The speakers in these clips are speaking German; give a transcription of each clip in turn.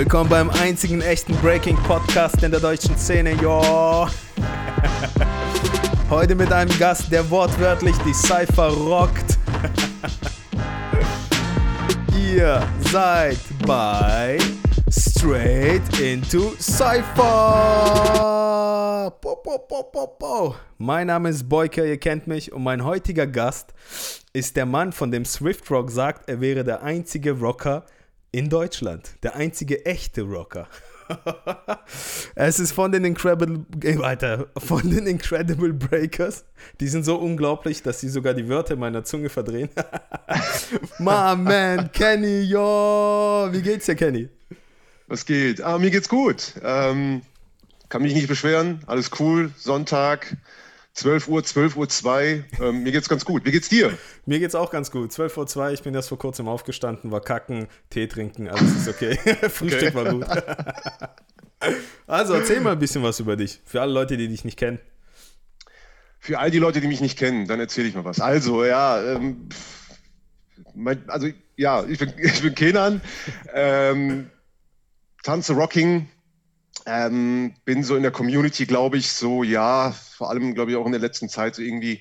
Willkommen beim einzigen echten Breaking Podcast in der deutschen Szene, yo. Heute mit einem Gast, der wortwörtlich die Cypher rockt. Ihr seid bei Straight into Cypher. Po, po, po, po, po. Mein Name ist Boyka, ihr kennt mich und mein heutiger Gast ist der Mann, von dem Swift Rock sagt, er wäre der einzige Rocker in Deutschland. Der einzige echte Rocker. es ist von den Incredible, äh, weiter, von den Incredible Breakers. Die sind so unglaublich, dass sie sogar die Wörter meiner Zunge verdrehen. My man, Kenny, yo. Wie geht's dir, Kenny? Was geht? Ah, mir geht's gut. Ähm, kann mich nicht beschweren. Alles cool. Sonntag. 12 Uhr, 12 Uhr 2. Ähm, mir geht's ganz gut. Wie geht's dir? Mir geht's auch ganz gut. 12 Uhr 2, ich bin erst vor kurzem aufgestanden, war kacken, Tee trinken, alles ist okay. Frühstück okay. war gut. also erzähl mal ein bisschen was über dich, für alle Leute, die dich nicht kennen. Für all die Leute, die mich nicht kennen, dann erzähle ich mal was. Also, ja, ähm, mein, also, ja, ich bin, ich bin Kenan, ähm, tanze Rocking, ähm, bin so in der Community, glaube ich, so, ja, vor allem, glaube ich, auch in der letzten Zeit so irgendwie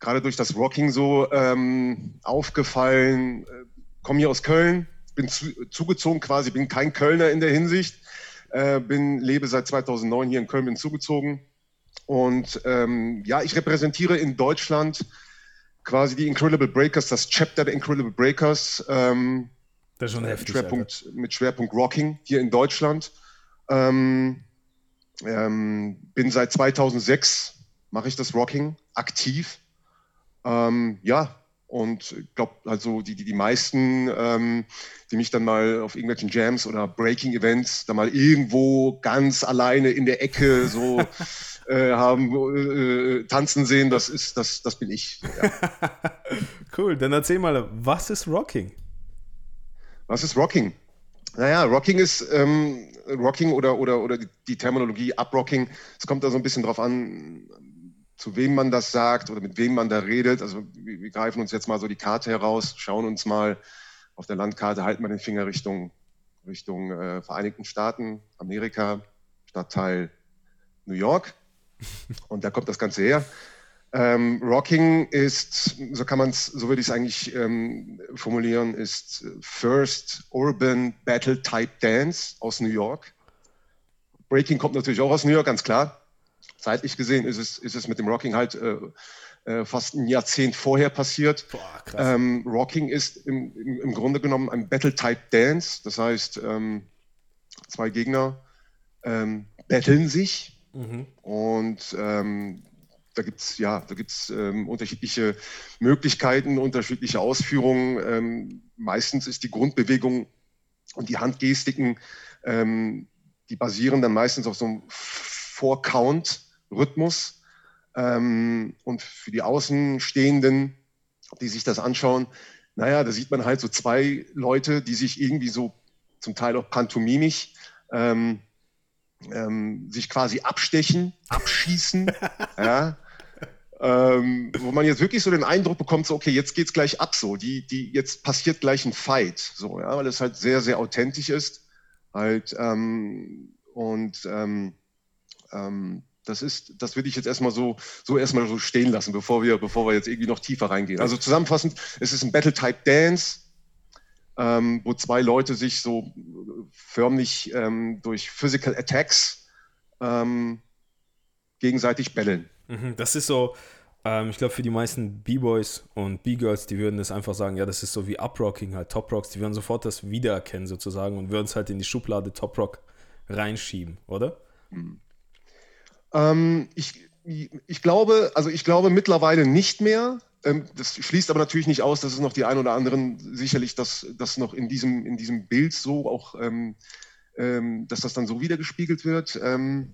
gerade durch das Rocking so ähm, aufgefallen. Äh, Komme hier aus Köln, bin zu, zugezogen quasi, bin kein Kölner in der Hinsicht, äh, bin, lebe seit 2009 hier in Köln, bin zugezogen. Und ähm, ja, ich repräsentiere in Deutschland quasi die Incredible Breakers, das Chapter der Incredible Breakers. Ähm, das ist schon heftig. Schwerpunkt, mit Schwerpunkt Rocking hier in Deutschland. Ähm, ähm, bin seit 2006, mache ich das Rocking aktiv. Ähm, ja, und ich glaube, also die, die, die meisten, ähm, die mich dann mal auf irgendwelchen Jams oder Breaking-Events da mal irgendwo ganz alleine in der Ecke so äh, haben äh, tanzen sehen, das ist, das, das bin ich. Ja. cool, dann erzähl mal, was ist Rocking? Was ist Rocking? Naja, Rocking ist ähm, Rocking oder, oder, oder die Terminologie Uprocking. Es kommt da so ein bisschen drauf an, zu wem man das sagt oder mit wem man da redet. Also wir, wir greifen uns jetzt mal so die Karte heraus, schauen uns mal auf der Landkarte, halten wir den Finger Richtung, Richtung äh, Vereinigten Staaten, Amerika, Stadtteil New York. Und da kommt das Ganze her. Ähm, Rocking ist, so kann man es, so würde ich es eigentlich ähm, formulieren, ist First Urban Battle Type Dance aus New York. Breaking kommt natürlich auch aus New York, ganz klar. Zeitlich gesehen ist es, ist es mit dem Rocking halt äh, äh, fast ein Jahrzehnt vorher passiert. Boah, ähm, Rocking ist im, im, im, Grunde genommen ein Battle Type Dance. Das heißt, ähm, zwei Gegner ähm, battlen sich mhm. und ähm, da gibt es ja, da gibt's, ähm, unterschiedliche Möglichkeiten, unterschiedliche Ausführungen. Ähm, meistens ist die Grundbewegung und die Handgestiken, ähm, die basieren dann meistens auf so einem Four-Count-Rhythmus. Ähm, und für die Außenstehenden, die sich das anschauen, naja, da sieht man halt so zwei Leute, die sich irgendwie so zum Teil auch pantomimisch ähm, ähm, sich quasi abstechen, abschießen. ja, ähm, wo man jetzt wirklich so den Eindruck bekommt, so, okay, jetzt geht's gleich ab, so, die, die, jetzt passiert gleich ein Fight, so, ja, weil es halt sehr, sehr authentisch ist, halt, ähm, und, ähm, ähm, das ist, das würde ich jetzt erstmal so, so erstmal so stehen lassen, bevor wir, bevor wir jetzt irgendwie noch tiefer reingehen. Also zusammenfassend, es ist ein Battle-Type Dance, ähm, wo zwei Leute sich so förmlich ähm, durch Physical Attacks ähm, gegenseitig bellen. Mhm, das ist so, ähm, ich glaube, für die meisten B-Boys und B-Girls, die würden das einfach sagen, ja, das ist so wie Uprocking, halt Top Rocks, die würden sofort das wiedererkennen sozusagen und würden es halt in die Schublade Top Rock reinschieben, oder? Mhm. Ähm, ich, ich glaube, also ich glaube mittlerweile nicht mehr. Ähm, das schließt aber natürlich nicht aus, dass es noch die ein oder anderen sicherlich das, das noch in diesem, in diesem Bild so auch, ähm, ähm, dass das dann so wiedergespiegelt wird. Ähm,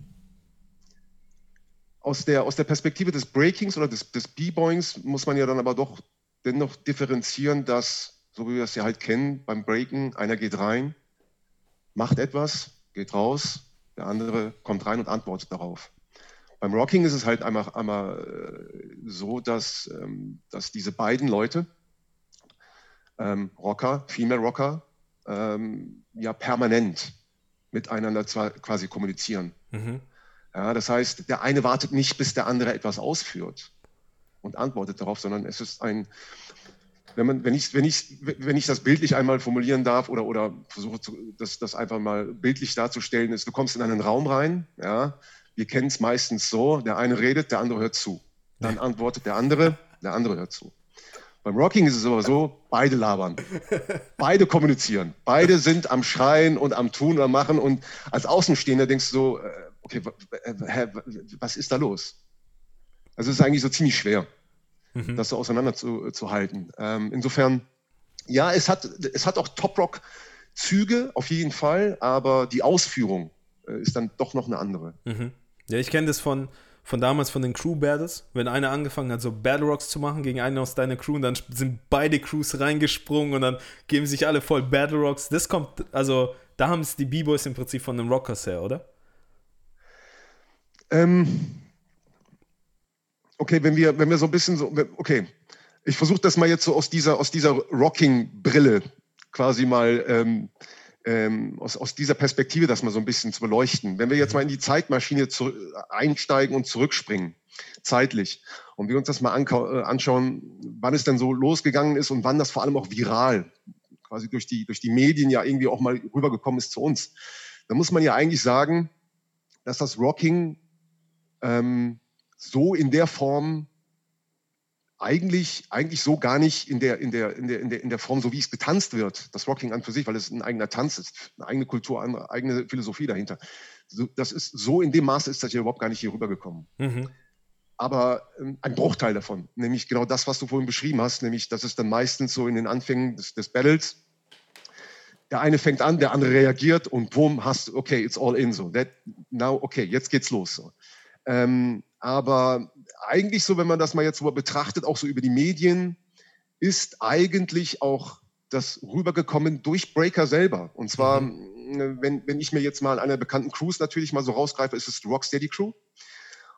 aus der, aus der Perspektive des Breakings oder des, des B-Boings muss man ja dann aber doch dennoch differenzieren, dass, so wie wir es ja halt kennen, beim Breaken, einer geht rein, macht etwas, geht raus, der andere kommt rein und antwortet darauf. Beim Rocking ist es halt einmal, einmal äh, so, dass, ähm, dass diese beiden Leute, ähm, Rocker, Female Rocker, ähm, ja permanent miteinander quasi kommunizieren. Mhm. Ja, das heißt, der eine wartet nicht, bis der andere etwas ausführt und antwortet darauf, sondern es ist ein, wenn, man, wenn, ich, wenn, ich, wenn ich das bildlich einmal formulieren darf oder, oder versuche zu, das, das einfach mal bildlich darzustellen, ist, du kommst in einen Raum rein, ja, wir kennen es meistens so, der eine redet, der andere hört zu. Dann antwortet der andere, der andere hört zu. Beim Rocking ist es aber so, beide labern. Beide kommunizieren. Beide sind am Schreien und am Tun und am Machen. Und als Außenstehender denkst du so, äh, okay, was ist da los? Also es ist eigentlich so ziemlich schwer, mhm. das so auseinanderzuhalten. Ähm, insofern, ja, es hat, es hat auch Top-Rock-Züge auf jeden Fall, aber die Ausführung äh, ist dann doch noch eine andere. Mhm. Ja, ich kenne das von, von damals von den Crew Battles, wenn einer angefangen hat, so Battle Rocks zu machen gegen einen aus deiner Crew und dann sind beide Crews reingesprungen und dann geben sich alle voll Battle Rocks. Das kommt, also da haben es die B-Boys im Prinzip von den Rockers her, oder? Ähm, okay, wenn wir, wenn wir so ein bisschen so, okay, ich versuche das mal jetzt so aus dieser, aus dieser Rocking-Brille quasi mal ähm, ähm, aus, aus dieser Perspektive das mal so ein bisschen zu beleuchten. Wenn wir jetzt mal in die Zeitmaschine zu, einsteigen und zurückspringen, zeitlich, und wir uns das mal äh, anschauen, wann es denn so losgegangen ist und wann das vor allem auch viral, quasi durch die, durch die Medien ja irgendwie auch mal rübergekommen ist zu uns, dann muss man ja eigentlich sagen, dass das Rocking ähm, so in der Form eigentlich, eigentlich so gar nicht in der, in, der, in, der, in, der, in der Form, so wie es getanzt wird, das Rocking an für sich, weil es ein eigener Tanz ist, eine eigene Kultur, eine eigene Philosophie dahinter. Das ist so in dem Maße ist das hier überhaupt gar nicht hier rübergekommen. Mhm. Aber ähm, ein Bruchteil davon, nämlich genau das, was du vorhin beschrieben hast, nämlich, dass es dann meistens so in den Anfängen des, des Battles, der eine fängt an, der andere reagiert und boom, hast, okay, it's all in so. That, now, okay, jetzt geht's los. So. Ähm, aber eigentlich so, wenn man das mal jetzt so betrachtet, auch so über die Medien, ist eigentlich auch das rübergekommen durch Breaker selber. Und zwar, mhm. wenn, wenn ich mir jetzt mal einer bekannten Crews natürlich mal so rausgreife, ist es die Rocksteady Crew.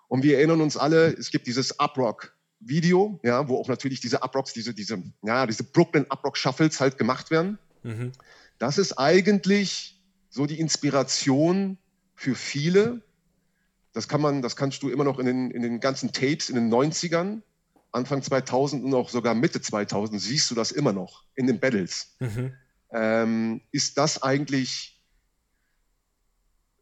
Und wir erinnern uns alle, es gibt dieses Uprock Video, ja, wo auch natürlich diese Uprocks, diese, diese, ja, diese Brooklyn Uprock Shuffles halt gemacht werden. Mhm. Das ist eigentlich so die Inspiration für viele, das kann man, das kannst du immer noch in den, in den ganzen Tapes in den 90ern, Anfang 2000 und auch sogar Mitte 2000 siehst du das immer noch in den Battles. Mhm. Ähm, ist das eigentlich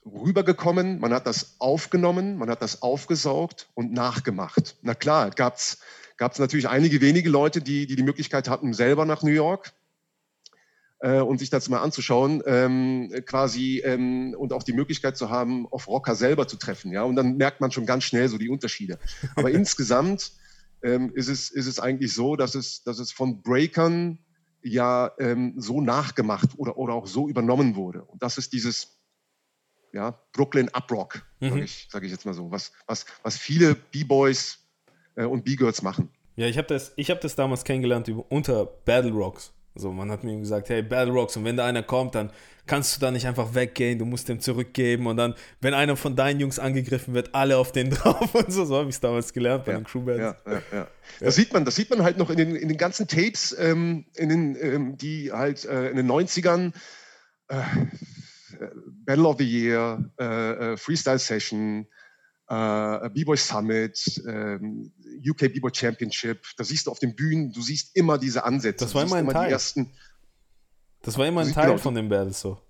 rübergekommen? Man hat das aufgenommen, man hat das aufgesaugt und nachgemacht. Na klar, gab es natürlich einige wenige Leute, die, die die Möglichkeit hatten, selber nach New York äh, und sich das mal anzuschauen, ähm, quasi ähm, und auch die Möglichkeit zu haben, auf Rocker selber zu treffen. Ja, und dann merkt man schon ganz schnell so die Unterschiede. Aber insgesamt ähm, ist, es, ist es eigentlich so, dass es, dass es von Breakern ja ähm, so nachgemacht oder, oder auch so übernommen wurde. Und das ist dieses ja, Brooklyn Uprock, mhm. sage ich, sag ich jetzt mal so, was, was, was viele B-Boys äh, und B-Girls machen. Ja, ich habe das, hab das damals kennengelernt unter Battle Rocks. So, man hat mir gesagt, hey, Battle Rocks, und wenn da einer kommt, dann kannst du da nicht einfach weggehen, du musst dem zurückgeben und dann, wenn einer von deinen Jungs angegriffen wird, alle auf den drauf und so, so habe ich es damals gelernt bei ja, den Crewbands. Ja, ja, ja. Das sieht man, das sieht man halt noch in den, in den ganzen Tapes, ähm, in den, ähm, die halt äh, in den 90ern äh, Battle of the Year, äh, äh Freestyle Session, äh, B-Boy Summit, ähm, UK B-Boy Championship. Da siehst du auf den Bühnen, du siehst immer diese Ansätze. Das war immer ein Teil. Ersten, das war immer ein Teil genau, von dem Battles so.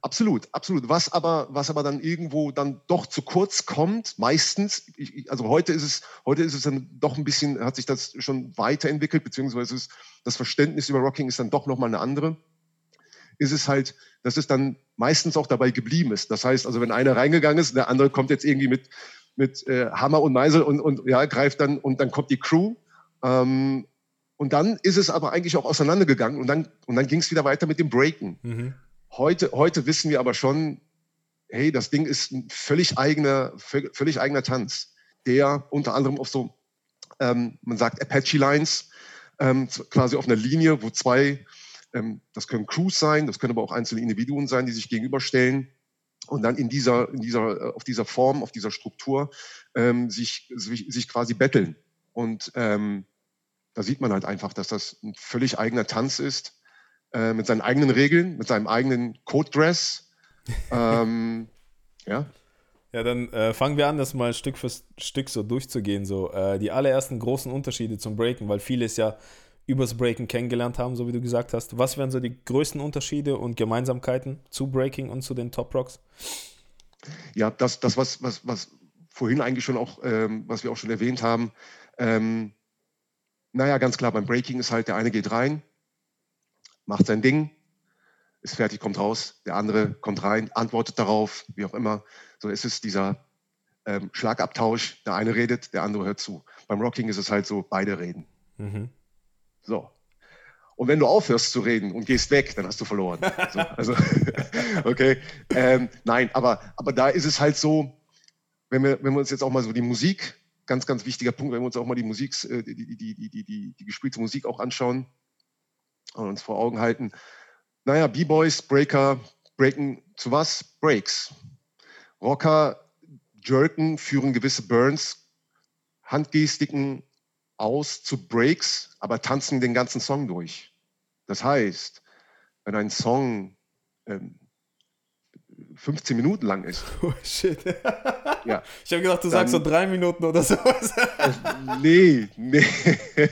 Absolut, absolut. Was aber, was aber dann irgendwo dann doch zu kurz kommt, meistens, ich, also heute ist es, heute ist es dann doch ein bisschen, hat sich das schon weiterentwickelt, beziehungsweise ist, das Verständnis über Rocking ist dann doch nochmal eine andere ist es halt, dass es dann meistens auch dabei geblieben ist. Das heißt, also wenn einer reingegangen ist, der andere kommt jetzt irgendwie mit, mit äh, Hammer und Meisel und, und ja, greift dann und dann kommt die Crew. Ähm, und dann ist es aber eigentlich auch auseinandergegangen und dann, und dann ging es wieder weiter mit dem Breaken. Mhm. Heute, heute wissen wir aber schon, hey, das Ding ist ein völlig eigener, völlig eigener Tanz, der unter anderem auf so, ähm, man sagt Apache Lines, ähm, quasi auf einer Linie, wo zwei ähm, das können Crews sein, das können aber auch einzelne Individuen sein, die sich gegenüberstellen und dann in dieser, in dieser, äh, auf dieser Form, auf dieser Struktur ähm, sich, sich, quasi betteln. Und ähm, da sieht man halt einfach, dass das ein völlig eigener Tanz ist, äh, mit seinen eigenen Regeln, mit seinem eigenen Code-Dress ähm, ja. Ja, dann äh, fangen wir an, das mal Stück für Stück so durchzugehen. So äh, die allerersten großen Unterschiede zum Breaken, weil viele es ja übers Breaken kennengelernt haben, so wie du gesagt hast. Was wären so die größten Unterschiede und Gemeinsamkeiten zu Breaking und zu den Top Rocks? Ja, das, das was, was, was vorhin eigentlich schon auch, ähm, was wir auch schon erwähnt haben. Ähm, naja, ganz klar, beim Breaking ist halt, der eine geht rein, macht sein Ding, ist fertig, kommt raus, der andere kommt rein, antwortet darauf, wie auch immer. So ist es dieser ähm, Schlagabtausch, der eine redet, der andere hört zu. Beim Rocking ist es halt so, beide reden. Mhm. So. Und wenn du aufhörst zu reden und gehst weg, dann hast du verloren. So, also, okay. Ähm, nein, aber, aber da ist es halt so, wenn wir, wenn wir uns jetzt auch mal so die Musik, ganz, ganz wichtiger Punkt, wenn wir uns auch mal die Musik, äh, die, die, die, die, die, die gespielte Musik auch anschauen und uns vor Augen halten. Naja, B-Boys, Breaker, Breaken zu was? Breaks. Rocker jerken, führen gewisse Burns, Handgestiken aus zu Breaks, aber tanzen den ganzen Song durch. Das heißt, wenn ein Song ähm, 15 Minuten lang ist. Oh shit. ja, ich habe gedacht, du dann, sagst so drei Minuten oder sowas. äh, nee, nee.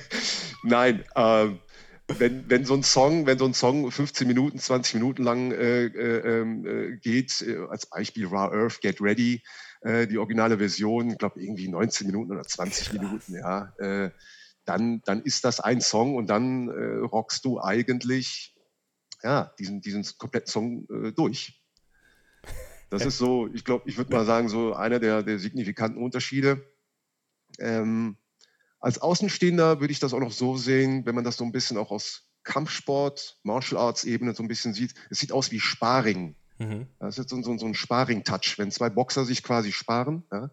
Nein, ähm, wenn, wenn so ein Song, wenn so ein Song 15 Minuten, 20 Minuten lang äh, äh, ähm, äh, geht, äh, als Beispiel Raw Earth, Get Ready, äh, die originale Version, ich glaube irgendwie 19 Minuten oder 20 Krass. Minuten, ja, äh, dann, dann ist das ein Song und dann rockst du eigentlich ja, diesen, diesen kompletten Song durch. Das ist so, ich glaube, ich würde mal sagen, so einer der, der signifikanten Unterschiede. Ähm, als Außenstehender würde ich das auch noch so sehen, wenn man das so ein bisschen auch aus Kampfsport, Martial Arts Ebene so ein bisschen sieht. Es sieht aus wie Sparring. Mhm. Das ist so, so, so ein Sparring-Touch, wenn zwei Boxer sich quasi sparen. Ja?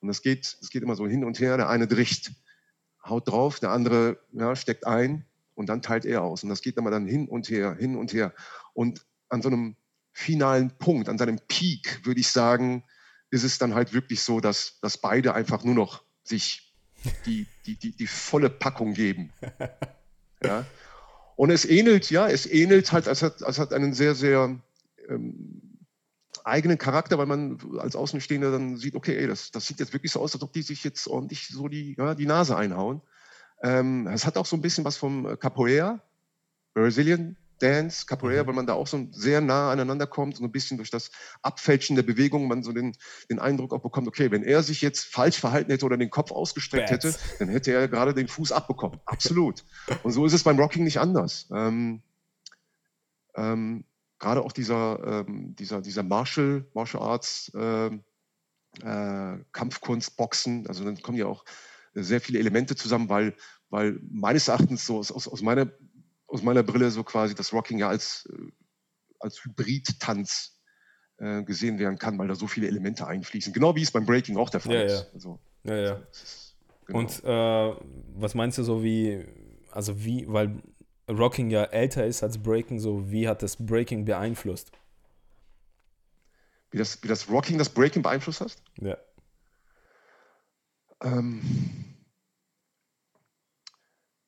Und das geht, das geht immer so hin und her. Der eine dricht, haut drauf, der andere ja, steckt ein und dann teilt er aus. Und das geht immer dann hin und her, hin und her. Und an so einem finalen Punkt, an seinem Peak, würde ich sagen, ist es dann halt wirklich so, dass, dass beide einfach nur noch sich die, die, die, die volle Packung geben. Ja? Und es ähnelt, ja, es ähnelt halt, es hat, es hat einen sehr, sehr ähm, eigenen Charakter, weil man als Außenstehender dann sieht, okay, ey, das, das sieht jetzt wirklich so aus, als ob die sich jetzt ordentlich so die, ja, die Nase einhauen. Ähm, es hat auch so ein bisschen was vom Capoeira, Brazilian Dance, Capoeira, mhm. weil man da auch so sehr nah aneinander kommt und ein bisschen durch das Abfälschen der Bewegung man so den, den Eindruck auch bekommt, okay, wenn er sich jetzt falsch verhalten hätte oder den Kopf ausgestreckt Bats. hätte, dann hätte er gerade den Fuß abbekommen. Absolut. und so ist es beim Rocking nicht anders. Ähm, ähm, gerade auch dieser, ähm, dieser, dieser Martial, Martial Arts, äh, äh, Kampfkunst, Boxen, also dann kommen ja auch sehr viele Elemente zusammen, weil, weil meines Erachtens so aus, aus meiner aus meiner Brille so quasi das Rocking ja als, äh, als Hybrid-Tanz äh, gesehen werden kann, weil da so viele Elemente einfließen. Genau wie es beim Breaking auch der Fall ja, ist. Ja. Also, ja, ja. Ist, genau. Und äh, was meinst du so wie, also wie, weil Rocking ja älter ist als Breaking, so wie hat das Breaking beeinflusst? Wie das, wie das Rocking das Breaking beeinflusst hast? Ja. Ähm,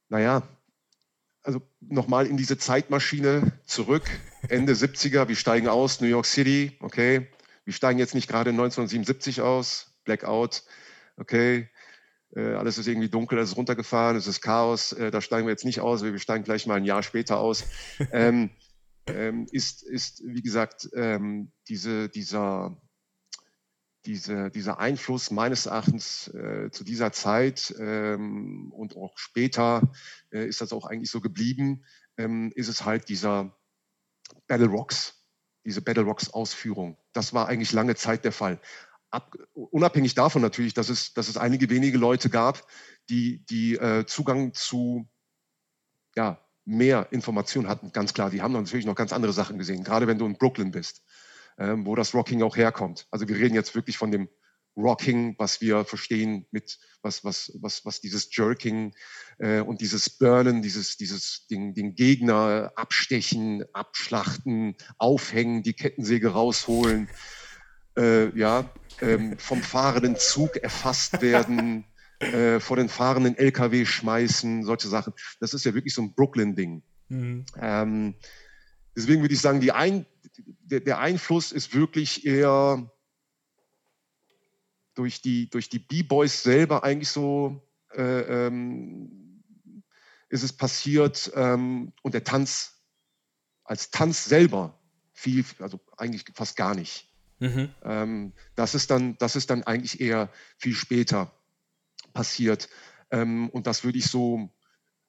naja, also nochmal in diese Zeitmaschine zurück, Ende 70er, wir steigen aus, New York City, okay, wir steigen jetzt nicht gerade 1977 aus, Blackout, okay, alles ist irgendwie dunkel, es ist runtergefahren, es ist Chaos, äh, da steigen wir jetzt nicht aus, wir steigen gleich mal ein Jahr später aus, ähm, ähm, ist, ist, wie gesagt, ähm, diese, dieser diese, dieser Einfluss meines Erachtens äh, zu dieser Zeit ähm, und auch später äh, ist das auch eigentlich so geblieben, ähm, ist es halt dieser Battle Rocks, diese Battle Rocks Ausführung. Das war eigentlich lange Zeit der Fall. Ab, unabhängig davon natürlich, dass es, dass es einige wenige Leute gab, die, die äh, Zugang zu ja, mehr Informationen hatten, ganz klar. Die haben natürlich noch ganz andere Sachen gesehen, gerade wenn du in Brooklyn bist ähm, wo das Rocking auch herkommt. Also wir reden jetzt wirklich von dem Rocking, was wir verstehen mit was was was was dieses Jerking äh, und dieses Burnen, dieses dieses den, den Gegner abstechen, abschlachten, aufhängen, die Kettensäge rausholen, äh, ja ähm, vom fahrenden Zug erfasst werden, äh, vor den fahrenden LKW schmeißen, solche Sachen. Das ist ja wirklich so ein Brooklyn-Ding. Mhm. Ähm, deswegen würde ich sagen, ein der, der Einfluss ist wirklich eher durch die, durch die B-Boys selber eigentlich so äh, ähm, ist es passiert ähm, und der Tanz als Tanz selber viel, also eigentlich fast gar nicht. Mhm. Ähm, das, ist dann, das ist dann eigentlich eher viel später passiert. Ähm, und das würde ich so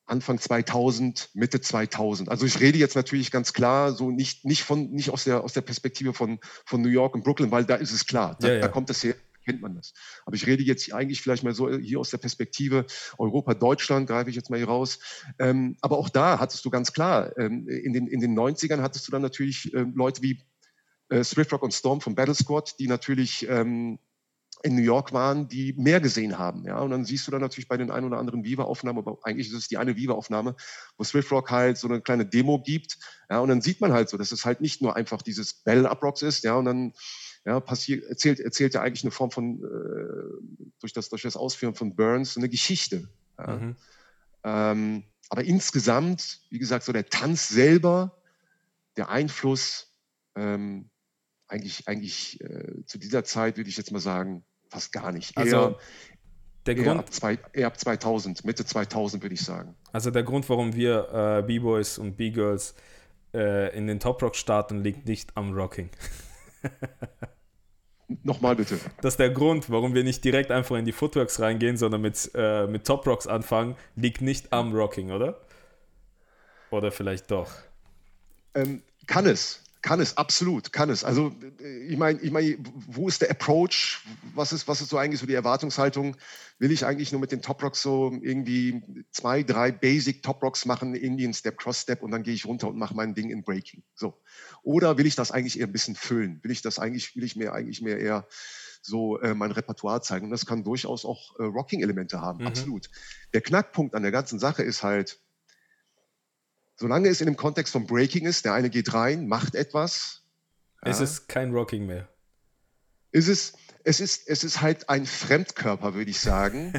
Anfang 2000, Mitte 2000. Also ich rede jetzt natürlich ganz klar so nicht, nicht, von, nicht aus, der, aus der Perspektive von, von New York und Brooklyn, weil da ist es klar, da, ja, ja. da kommt es her, kennt man das. Aber ich rede jetzt eigentlich vielleicht mal so hier aus der Perspektive Europa, Deutschland, greife ich jetzt mal hier raus. Ähm, aber auch da hattest du ganz klar, ähm, in, den, in den 90ern hattest du dann natürlich ähm, Leute wie äh, Swift Rock und Storm vom Battle Squad, die natürlich ähm, in New York waren, die mehr gesehen haben. Ja? Und dann siehst du dann natürlich bei den ein oder anderen Viva-Aufnahmen, aber eigentlich ist es die eine Viva-Aufnahme, wo Swift Rock halt so eine kleine Demo gibt. Ja? Und dann sieht man halt so, dass es halt nicht nur einfach dieses Bell-Up-Rocks ist, ja, und dann ja, passiert, erzählt, erzählt ja eigentlich eine Form von, äh, durch, das, durch das Ausführen von Burns, eine Geschichte. Ja. Mhm. Ähm, aber insgesamt, wie gesagt, so der Tanz selber, der Einfluss, ähm, eigentlich, eigentlich äh, zu dieser Zeit würde ich jetzt mal sagen, fast gar nicht. Also eher, der Grund, eher ab, zwei, eher ab 2000, Mitte 2000 würde ich sagen. Also der Grund, warum wir äh, B-Boys und B-Girls äh, in den Top Rock starten, liegt nicht am Rocking. Nochmal bitte. Das ist der Grund, warum wir nicht direkt einfach in die Footworks reingehen, sondern mit, äh, mit Top Rocks anfangen, liegt nicht am Rocking, oder? Oder vielleicht doch? Ähm, kann es. Kann es, absolut, kann es. Also äh, ich meine, ich mein, wo ist der Approach? Was ist, was ist so eigentlich so die Erwartungshaltung? Will ich eigentlich nur mit den Top Rocks so irgendwie zwei, drei Basic Top Rocks machen, ein Step, Cross Step und dann gehe ich runter und mache mein Ding in Breaking? So. Oder will ich das eigentlich eher ein bisschen füllen? Will ich das eigentlich, will ich mir eigentlich mehr eher so äh, mein Repertoire zeigen? Und das kann durchaus auch äh, Rocking-Elemente haben, mhm. absolut. Der Knackpunkt an der ganzen Sache ist halt, solange es in dem Kontext von Breaking ist, der eine geht rein, macht etwas. Es ja, ist kein Rocking mehr. Ist es, es, ist, es ist halt ein Fremdkörper, würde ich sagen.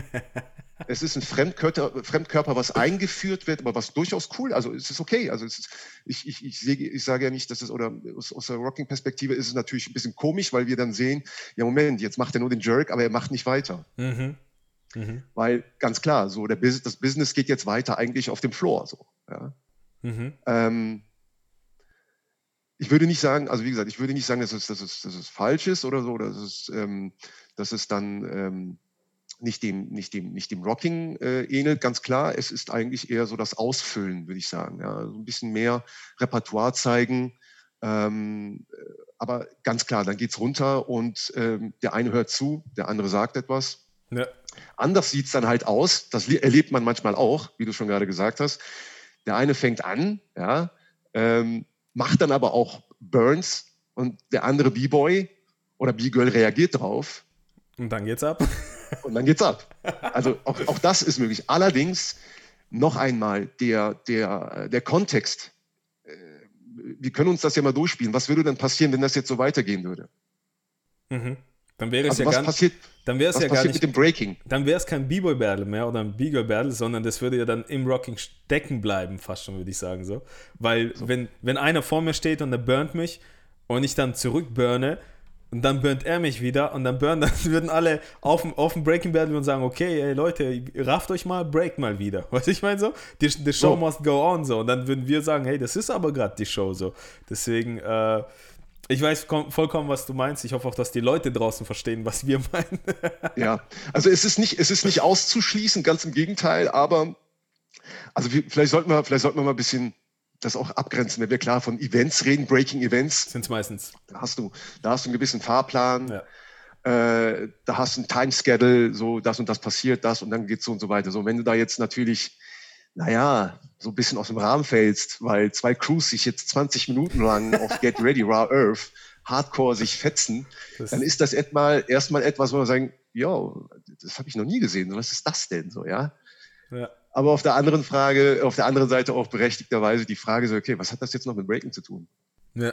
es ist ein Fremdkörper, Fremdkörper, was eingeführt wird, aber was durchaus cool, also es ist okay. Also es ist, ich, ich, ich, sehe, ich sage ja nicht, dass es, oder aus, aus der Rocking-Perspektive ist es natürlich ein bisschen komisch, weil wir dann sehen, ja Moment, jetzt macht er nur den Jerk, aber er macht nicht weiter. Mhm. Mhm. Weil ganz klar, so der, das Business geht jetzt weiter eigentlich auf dem Floor. So, ja. Mhm. Ähm, ich würde nicht sagen, also wie gesagt, ich würde nicht sagen, dass es, dass es, dass es falsch ist oder so, dass es, ähm, dass es dann ähm, nicht, dem, nicht, dem, nicht dem Rocking äh, ähnelt. Ganz klar, es ist eigentlich eher so das Ausfüllen, würde ich sagen. Ja. So ein bisschen mehr Repertoire zeigen. Ähm, äh, aber ganz klar, dann geht es runter und ähm, der eine hört zu, der andere sagt etwas. Ja. Anders sieht es dann halt aus. Das erlebt man manchmal auch, wie du schon gerade gesagt hast. Der eine fängt an, ja, ähm, macht dann aber auch Burns und der andere B-Boy oder B-Girl reagiert drauf. Und dann geht's ab. Und dann geht's ab. Also auch, auch das ist möglich. Allerdings noch einmal der, der, der Kontext. Äh, wir können uns das ja mal durchspielen. Was würde denn passieren, wenn das jetzt so weitergehen würde? Mhm. Dann wäre es also ja was passiert, dann wäre es ja gar nicht mit dem Breaking. Dann wäre es kein B-Boy Battle mehr oder ein B-Girl Battle, sondern das würde ja dann im Rocking stecken bleiben, fast schon würde ich sagen so, weil so. wenn wenn einer vor mir steht und der burnt mich und ich dann zurückburne und dann burnt er mich wieder und dann burn, dann würden alle auf dem, auf dem Breaking Battle und sagen, okay, ey Leute, rafft euch mal, break mal wieder. Was ich meine so? Die, the show so. must go on so. Und dann würden wir sagen, hey, das ist aber gerade die Show so. Deswegen, äh, ich weiß vollkommen, was du meinst. Ich hoffe auch, dass die Leute draußen verstehen, was wir meinen. ja, also es ist nicht, es ist nicht auszuschließen, ganz im Gegenteil, aber also vielleicht sollten wir, vielleicht sollten wir mal ein bisschen das auch abgrenzen, wenn wir klar von Events reden, Breaking Events. Sind es meistens. Da hast du, da hast du einen gewissen Fahrplan. Ja. Äh, da hast du ein Timeschedule, so das und das passiert, das und dann geht es so und so weiter. So, wenn du da jetzt natürlich naja, so ein bisschen aus dem Rahmen fällst, weil zwei Crews sich jetzt 20 Minuten lang auf Get Ready, Raw Earth, Hardcore sich fetzen, das dann ist das etmal, erstmal etwas, wo wir sagen, ja, das habe ich noch nie gesehen. Was ist das denn so, ja? ja? Aber auf der anderen Frage, auf der anderen Seite auch berechtigterweise die Frage so, okay, was hat das jetzt noch mit Breaking zu tun? Ja.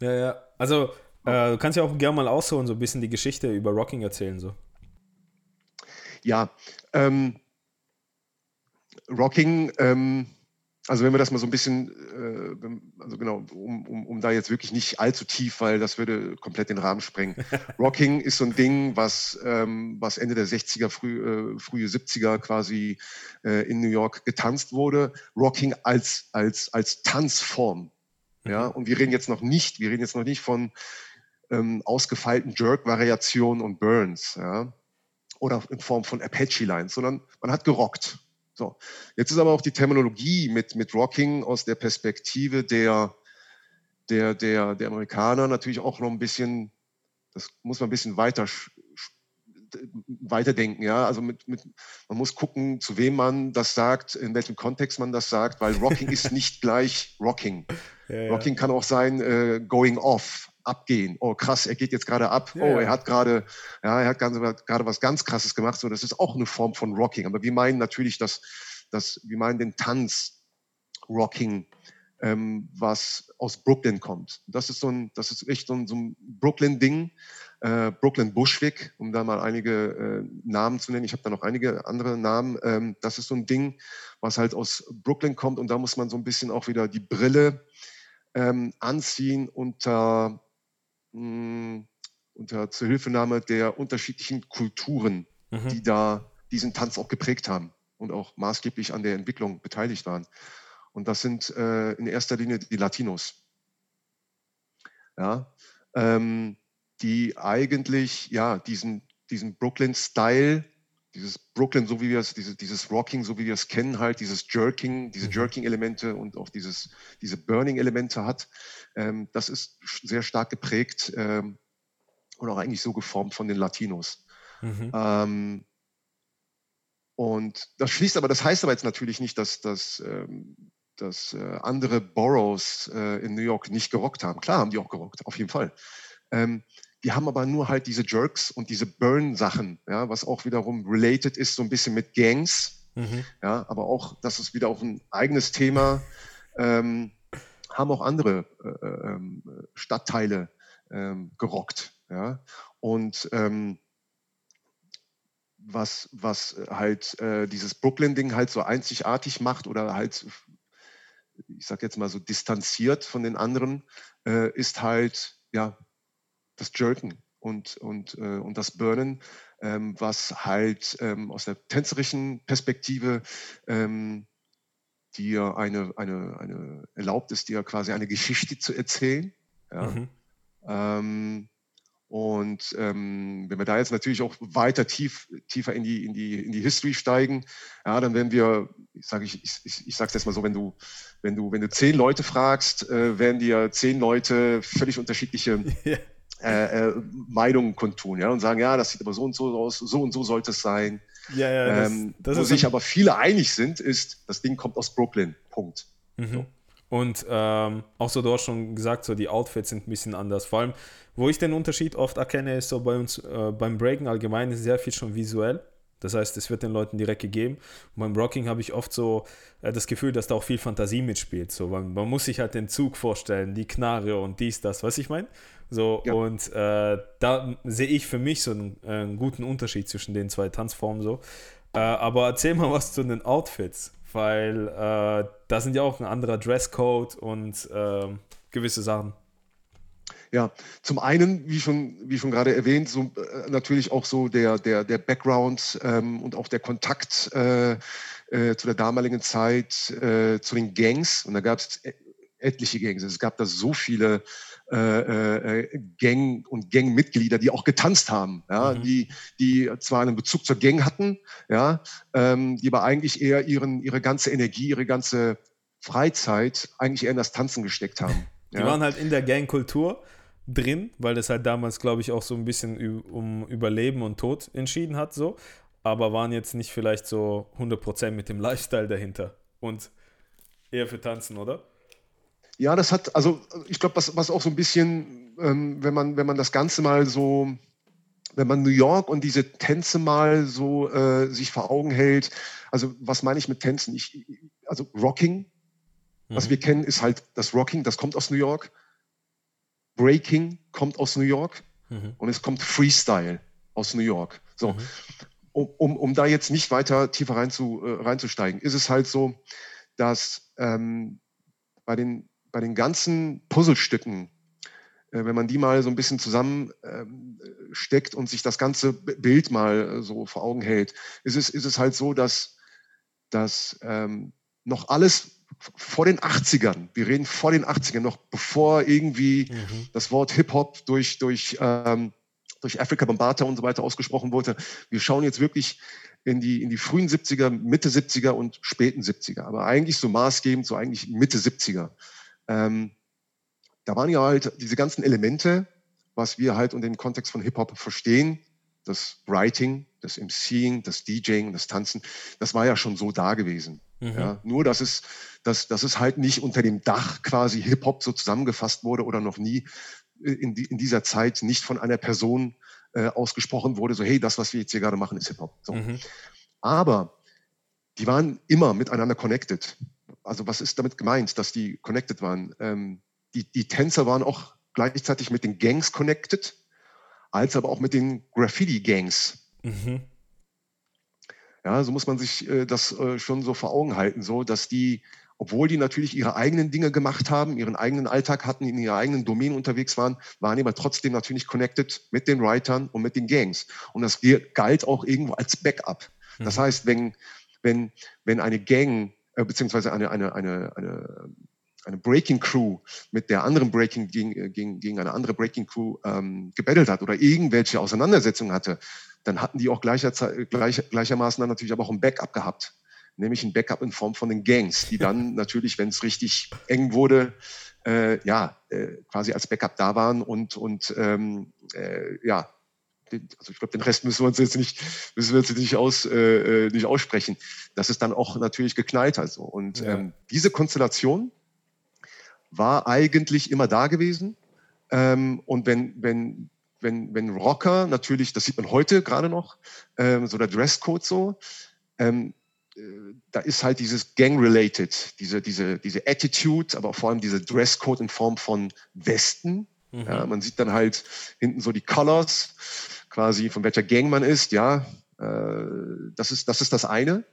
Ja, ja. Also, äh, du kannst ja auch gerne mal ausholen, so ein bisschen die Geschichte über Rocking erzählen, so. Ja, ähm, Rocking, ähm, also wenn wir das mal so ein bisschen, äh, also genau, um, um, um da jetzt wirklich nicht allzu tief, weil das würde komplett den Rahmen sprengen. Rocking ist so ein Ding, was, ähm, was Ende der 60er, früh, äh, frühe 70er quasi äh, in New York getanzt wurde. Rocking als, als, als Tanzform. Ja, mhm. und wir reden jetzt noch nicht, wir reden jetzt noch nicht von ähm, ausgefeilten Jerk-Variationen und Burns, ja, oder in Form von Apache-Lines, sondern man hat gerockt. So. Jetzt ist aber auch die Terminologie mit, mit Rocking aus der Perspektive der, der, der, der Amerikaner natürlich auch noch ein bisschen, das muss man ein bisschen weiter weiterdenken, ja. Also mit, mit, man muss gucken, zu wem man das sagt, in welchem Kontext man das sagt, weil Rocking ist nicht gleich Rocking. Ja, ja. Rocking kann auch sein äh, going off, abgehen. Oh krass, er geht jetzt gerade ab. Ja, oh, er hat gerade, ja, er hat gerade was ganz Krasses gemacht. So, das ist auch eine Form von Rocking. Aber wir meinen natürlich, dass, dass wir meinen den Tanz Rocking, ähm, was aus Brooklyn kommt. Das ist so ein, das ist echt so ein, so ein Brooklyn-Ding. Äh, Brooklyn Bushwick, um da mal einige äh, Namen zu nennen. Ich habe da noch einige andere Namen. Ähm, das ist so ein Ding, was halt aus Brooklyn kommt und da muss man so ein bisschen auch wieder die Brille ähm, anziehen unter mh, unter Zuhilfenahme der unterschiedlichen Kulturen, mhm. die da diesen Tanz auch geprägt haben und auch maßgeblich an der Entwicklung beteiligt waren. Und das sind äh, in erster Linie die Latinos. Ja, ähm, die eigentlich ja diesen, diesen Brooklyn-Style, dieses Brooklyn, so wie wir es, dieses, dieses Rocking, so wie wir es kennen, halt, dieses Jerking, diese mhm. Jerking-Elemente und auch dieses, diese Burning-Elemente hat, ähm, das ist sehr stark geprägt ähm, und auch eigentlich so geformt von den Latinos. Mhm. Ähm, und das schließt aber, das heißt aber jetzt natürlich nicht, dass, dass, ähm, dass äh, andere Boroughs äh, in New York nicht gerockt haben. Klar haben die auch gerockt, auf jeden Fall. Die haben aber nur halt diese Jerks und diese Burn-Sachen, ja, was auch wiederum related ist, so ein bisschen mit Gangs. Mhm. Ja, aber auch, das ist wieder auch ein eigenes Thema. Ähm, haben auch andere äh, äh, ähm, Stadtteile ähm, gerockt. Ja? Und ähm, was, was halt äh, dieses Brooklyn-Ding halt so einzigartig macht oder halt, ich sag jetzt mal so distanziert von den anderen, äh, ist halt ja das Jerken und, und, äh, und das Burnen, ähm, was halt ähm, aus der tänzerischen Perspektive ähm, dir eine, eine, eine erlaubt ist, dir quasi eine Geschichte zu erzählen. Ja. Mhm. Ähm, und ähm, wenn wir da jetzt natürlich auch weiter tief, tiefer in die, in, die, in die History steigen, ja, dann werden wir, ich sage ich, ich, ich, es jetzt mal so, wenn du, wenn du, wenn du zehn Leute fragst, äh, werden dir zehn Leute völlig unterschiedliche äh, äh, Meinungen kundtun, ja, und sagen, ja, das sieht aber so und so aus, so und so sollte es sein. Ja, ja, das, ähm, das wo sich aber viele einig sind, ist, das Ding kommt aus Brooklyn. Punkt. Mhm. So. Und ähm, auch so, du hast schon gesagt, so die Outfits sind ein bisschen anders. Vor allem, wo ich den Unterschied oft erkenne, ist so bei uns äh, beim Breaken allgemein ist sehr viel schon visuell. Das heißt, es wird den Leuten direkt gegeben. Und beim Rocking habe ich oft so äh, das Gefühl, dass da auch viel Fantasie mitspielt. So, man, man, muss sich halt den Zug vorstellen, die Knarre und dies, das, was ich meine. So, ja. und äh, da sehe ich für mich so einen, äh, einen, guten Unterschied zwischen den zwei Tanzformen so. Äh, aber erzähl mal was zu den Outfits, weil äh, da sind ja auch ein anderer Dresscode und ähm, gewisse Sachen. Ja, zum einen, wie schon, wie schon gerade erwähnt, so, äh, natürlich auch so der, der, der Background ähm, und auch der Kontakt äh, äh, zu der damaligen Zeit äh, zu den Gangs. Und da gab es etliche Gangs. Es gab da so viele äh, äh, Gang und Gangmitglieder, die auch getanzt haben, ja, mhm. die, die zwar einen Bezug zur Gang hatten, ja, ähm, die aber eigentlich eher ihren, ihre ganze Energie, ihre ganze Freizeit eigentlich eher in das Tanzen gesteckt haben. Die ja. waren halt in der Gangkultur drin, weil das halt damals, glaube ich, auch so ein bisschen um Überleben und Tod entschieden hat, so, aber waren jetzt nicht vielleicht so 100% mit dem Lifestyle dahinter und eher für Tanzen, oder? Ja, das hat, also ich glaube, was, was auch so ein bisschen, ähm, wenn, man, wenn man das Ganze mal so, wenn man New York und diese Tänze mal so äh, sich vor Augen hält, also was meine ich mit Tänzen? Ich, also Rocking, mhm. was wir kennen, ist halt das Rocking, das kommt aus New York. Breaking kommt aus New York mhm. und es kommt Freestyle aus New York. So, mhm. um, um, um da jetzt nicht weiter tiefer rein zu, äh, reinzusteigen, ist es halt so, dass ähm, bei, den, bei den ganzen Puzzlestücken, äh, wenn man die mal so ein bisschen zusammensteckt ähm, und sich das ganze Bild mal so vor Augen hält, ist es, ist es halt so, dass, dass ähm, noch alles vor den 80ern, wir reden vor den 80ern, noch bevor irgendwie mhm. das Wort Hip-Hop durch, durch, ähm, durch Afrika Bambata und so weiter ausgesprochen wurde. Wir schauen jetzt wirklich in die, in die frühen 70er, Mitte 70er und späten 70er, aber eigentlich so maßgebend, so eigentlich Mitte 70er. Ähm, da waren ja halt diese ganzen Elemente, was wir halt unter dem Kontext von Hip-Hop verstehen, das Writing, das MCing, das DJing, das Tanzen, das war ja schon so da gewesen. Mhm. Ja, nur, dass es, dass, dass es halt nicht unter dem Dach quasi Hip-Hop so zusammengefasst wurde oder noch nie in, die, in dieser Zeit nicht von einer Person äh, ausgesprochen wurde, so hey, das, was wir jetzt hier gerade machen, ist Hip-Hop. So. Mhm. Aber die waren immer miteinander connected. Also was ist damit gemeint, dass die connected waren? Ähm, die, die Tänzer waren auch gleichzeitig mit den Gangs connected, als aber auch mit den Graffiti-Gangs. Mhm. Ja, so muss man sich äh, das äh, schon so vor Augen halten, so dass die, obwohl die natürlich ihre eigenen Dinge gemacht haben, ihren eigenen Alltag hatten, in ihrer eigenen Domäne unterwegs waren, waren die aber trotzdem natürlich connected mit den Writern und mit den Gangs. Und das galt auch irgendwo als Backup. Das mhm. heißt, wenn, wenn, wenn eine Gang äh, beziehungsweise eine, eine, eine, eine eine Breaking Crew mit der anderen Breaking gegen, äh, gegen, gegen eine andere Breaking Crew ähm, gebettelt hat oder irgendwelche Auseinandersetzungen hatte, dann hatten die auch gleicher, gleich, gleichermaßen dann natürlich aber auch ein Backup gehabt. Nämlich ein Backup in Form von den Gangs, die dann natürlich, wenn es richtig eng wurde, äh, ja, äh, quasi als Backup da waren und, und ähm, äh, ja, also ich glaube, den Rest müssen wir uns jetzt nicht, müssen wir jetzt nicht, aus, äh, äh, nicht aussprechen, dass es dann auch natürlich geknallt hat. So. Und ja. ähm, diese Konstellation war eigentlich immer da gewesen. Ähm, und wenn, wenn, wenn, wenn Rocker natürlich, das sieht man heute gerade noch, ähm, so der Dresscode so, ähm, äh, da ist halt dieses Gang-related, diese, diese, diese Attitude, aber vor allem diese Dresscode in Form von Westen. Mhm. Ja, man sieht dann halt hinten so die Colors, quasi von welcher Gang man ist, ja. Äh, das, ist, das ist das eine.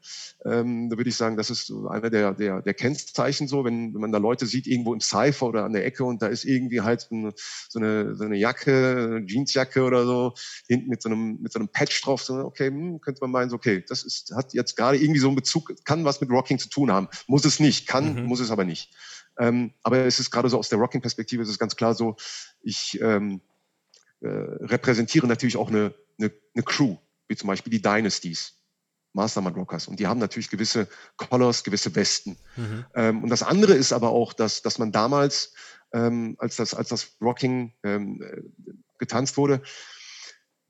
Ähm, da würde ich sagen, das ist so einer der, der, der Kennzeichen so, wenn, wenn man da Leute sieht, irgendwo im Cypher oder an der Ecke und da ist irgendwie halt ein, so, eine, so eine Jacke, eine Jeansjacke oder so, hinten mit so einem, mit so einem Patch drauf, so, okay, hm, könnte man meinen, so, okay, das ist, hat jetzt gerade irgendwie so einen Bezug, kann was mit Rocking zu tun haben. Muss es nicht, kann, mhm. muss es aber nicht. Ähm, aber es ist gerade so aus der Rocking-Perspektive, ist es ganz klar so, ich ähm, äh, repräsentiere natürlich auch eine, eine, eine Crew, wie zum Beispiel die Dynasties. Mastermind Rockers. Und die haben natürlich gewisse Colors, gewisse Westen. Mhm. Ähm, und das andere ist aber auch, dass, dass man damals, ähm, als, das, als das Rocking ähm, äh, getanzt wurde,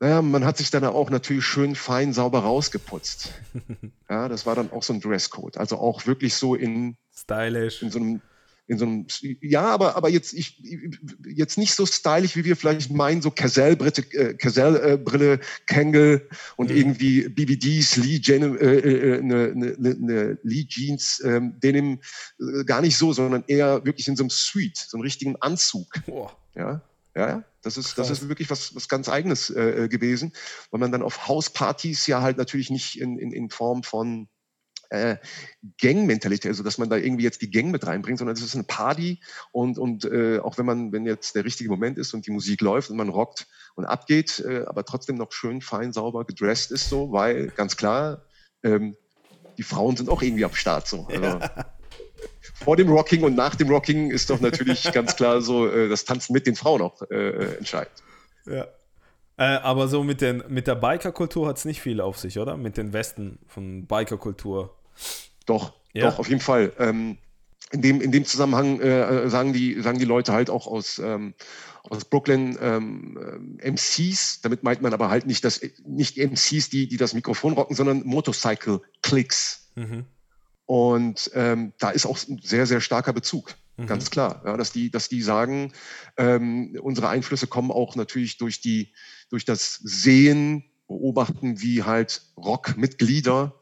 naja, man hat sich dann auch natürlich schön fein sauber rausgeputzt. ja, das war dann auch so ein Dresscode. Also auch wirklich so in, Stylish. in so einem in so einem, ja, aber, aber jetzt, ich, jetzt nicht so stylisch, wie wir vielleicht meinen, so Cazelle-Brille, äh, Cazelle, Kangol und mhm. irgendwie BBDs, Lee, Jen, äh, äh, eine, eine, eine Lee Jeans, ähm, denim, äh, gar nicht so, sondern eher wirklich in so einem Suite, so einem richtigen Anzug. Boah. Ja, ja, das ist, das ist wirklich was, was ganz Eigenes äh, gewesen, weil man dann auf Hauspartys ja halt natürlich nicht in, in, in Form von äh, Gang-Mentalität, also dass man da irgendwie jetzt die Gang mit reinbringt, sondern es ist eine Party und, und äh, auch wenn man, wenn jetzt der richtige Moment ist und die Musik läuft und man rockt und abgeht, äh, aber trotzdem noch schön, fein, sauber gedresst ist so, weil ganz klar, ähm, die Frauen sind auch irgendwie am Start so. Also, ja. Vor dem Rocking und nach dem Rocking ist doch natürlich ganz klar so äh, das Tanzen mit den Frauen auch äh entscheidend. Ja. Äh, aber so mit, den, mit der Bikerkultur hat es nicht viel auf sich, oder? Mit den Westen von Bikerkultur. Doch, ja. doch, auf jeden Fall. Ähm, in, dem, in dem Zusammenhang äh, sagen, die, sagen die Leute halt auch aus, ähm, aus Brooklyn ähm, äh, MCs. Damit meint man aber halt nicht, dass, nicht MCs, die, die das Mikrofon rocken, sondern Motorcycle Clicks. Mhm. Und ähm, da ist auch ein sehr, sehr starker Bezug. Mhm. Ganz klar, ja, dass die, dass die sagen, ähm, unsere Einflüsse kommen auch natürlich durch die, durch das Sehen, beobachten, wie halt Rockmitglieder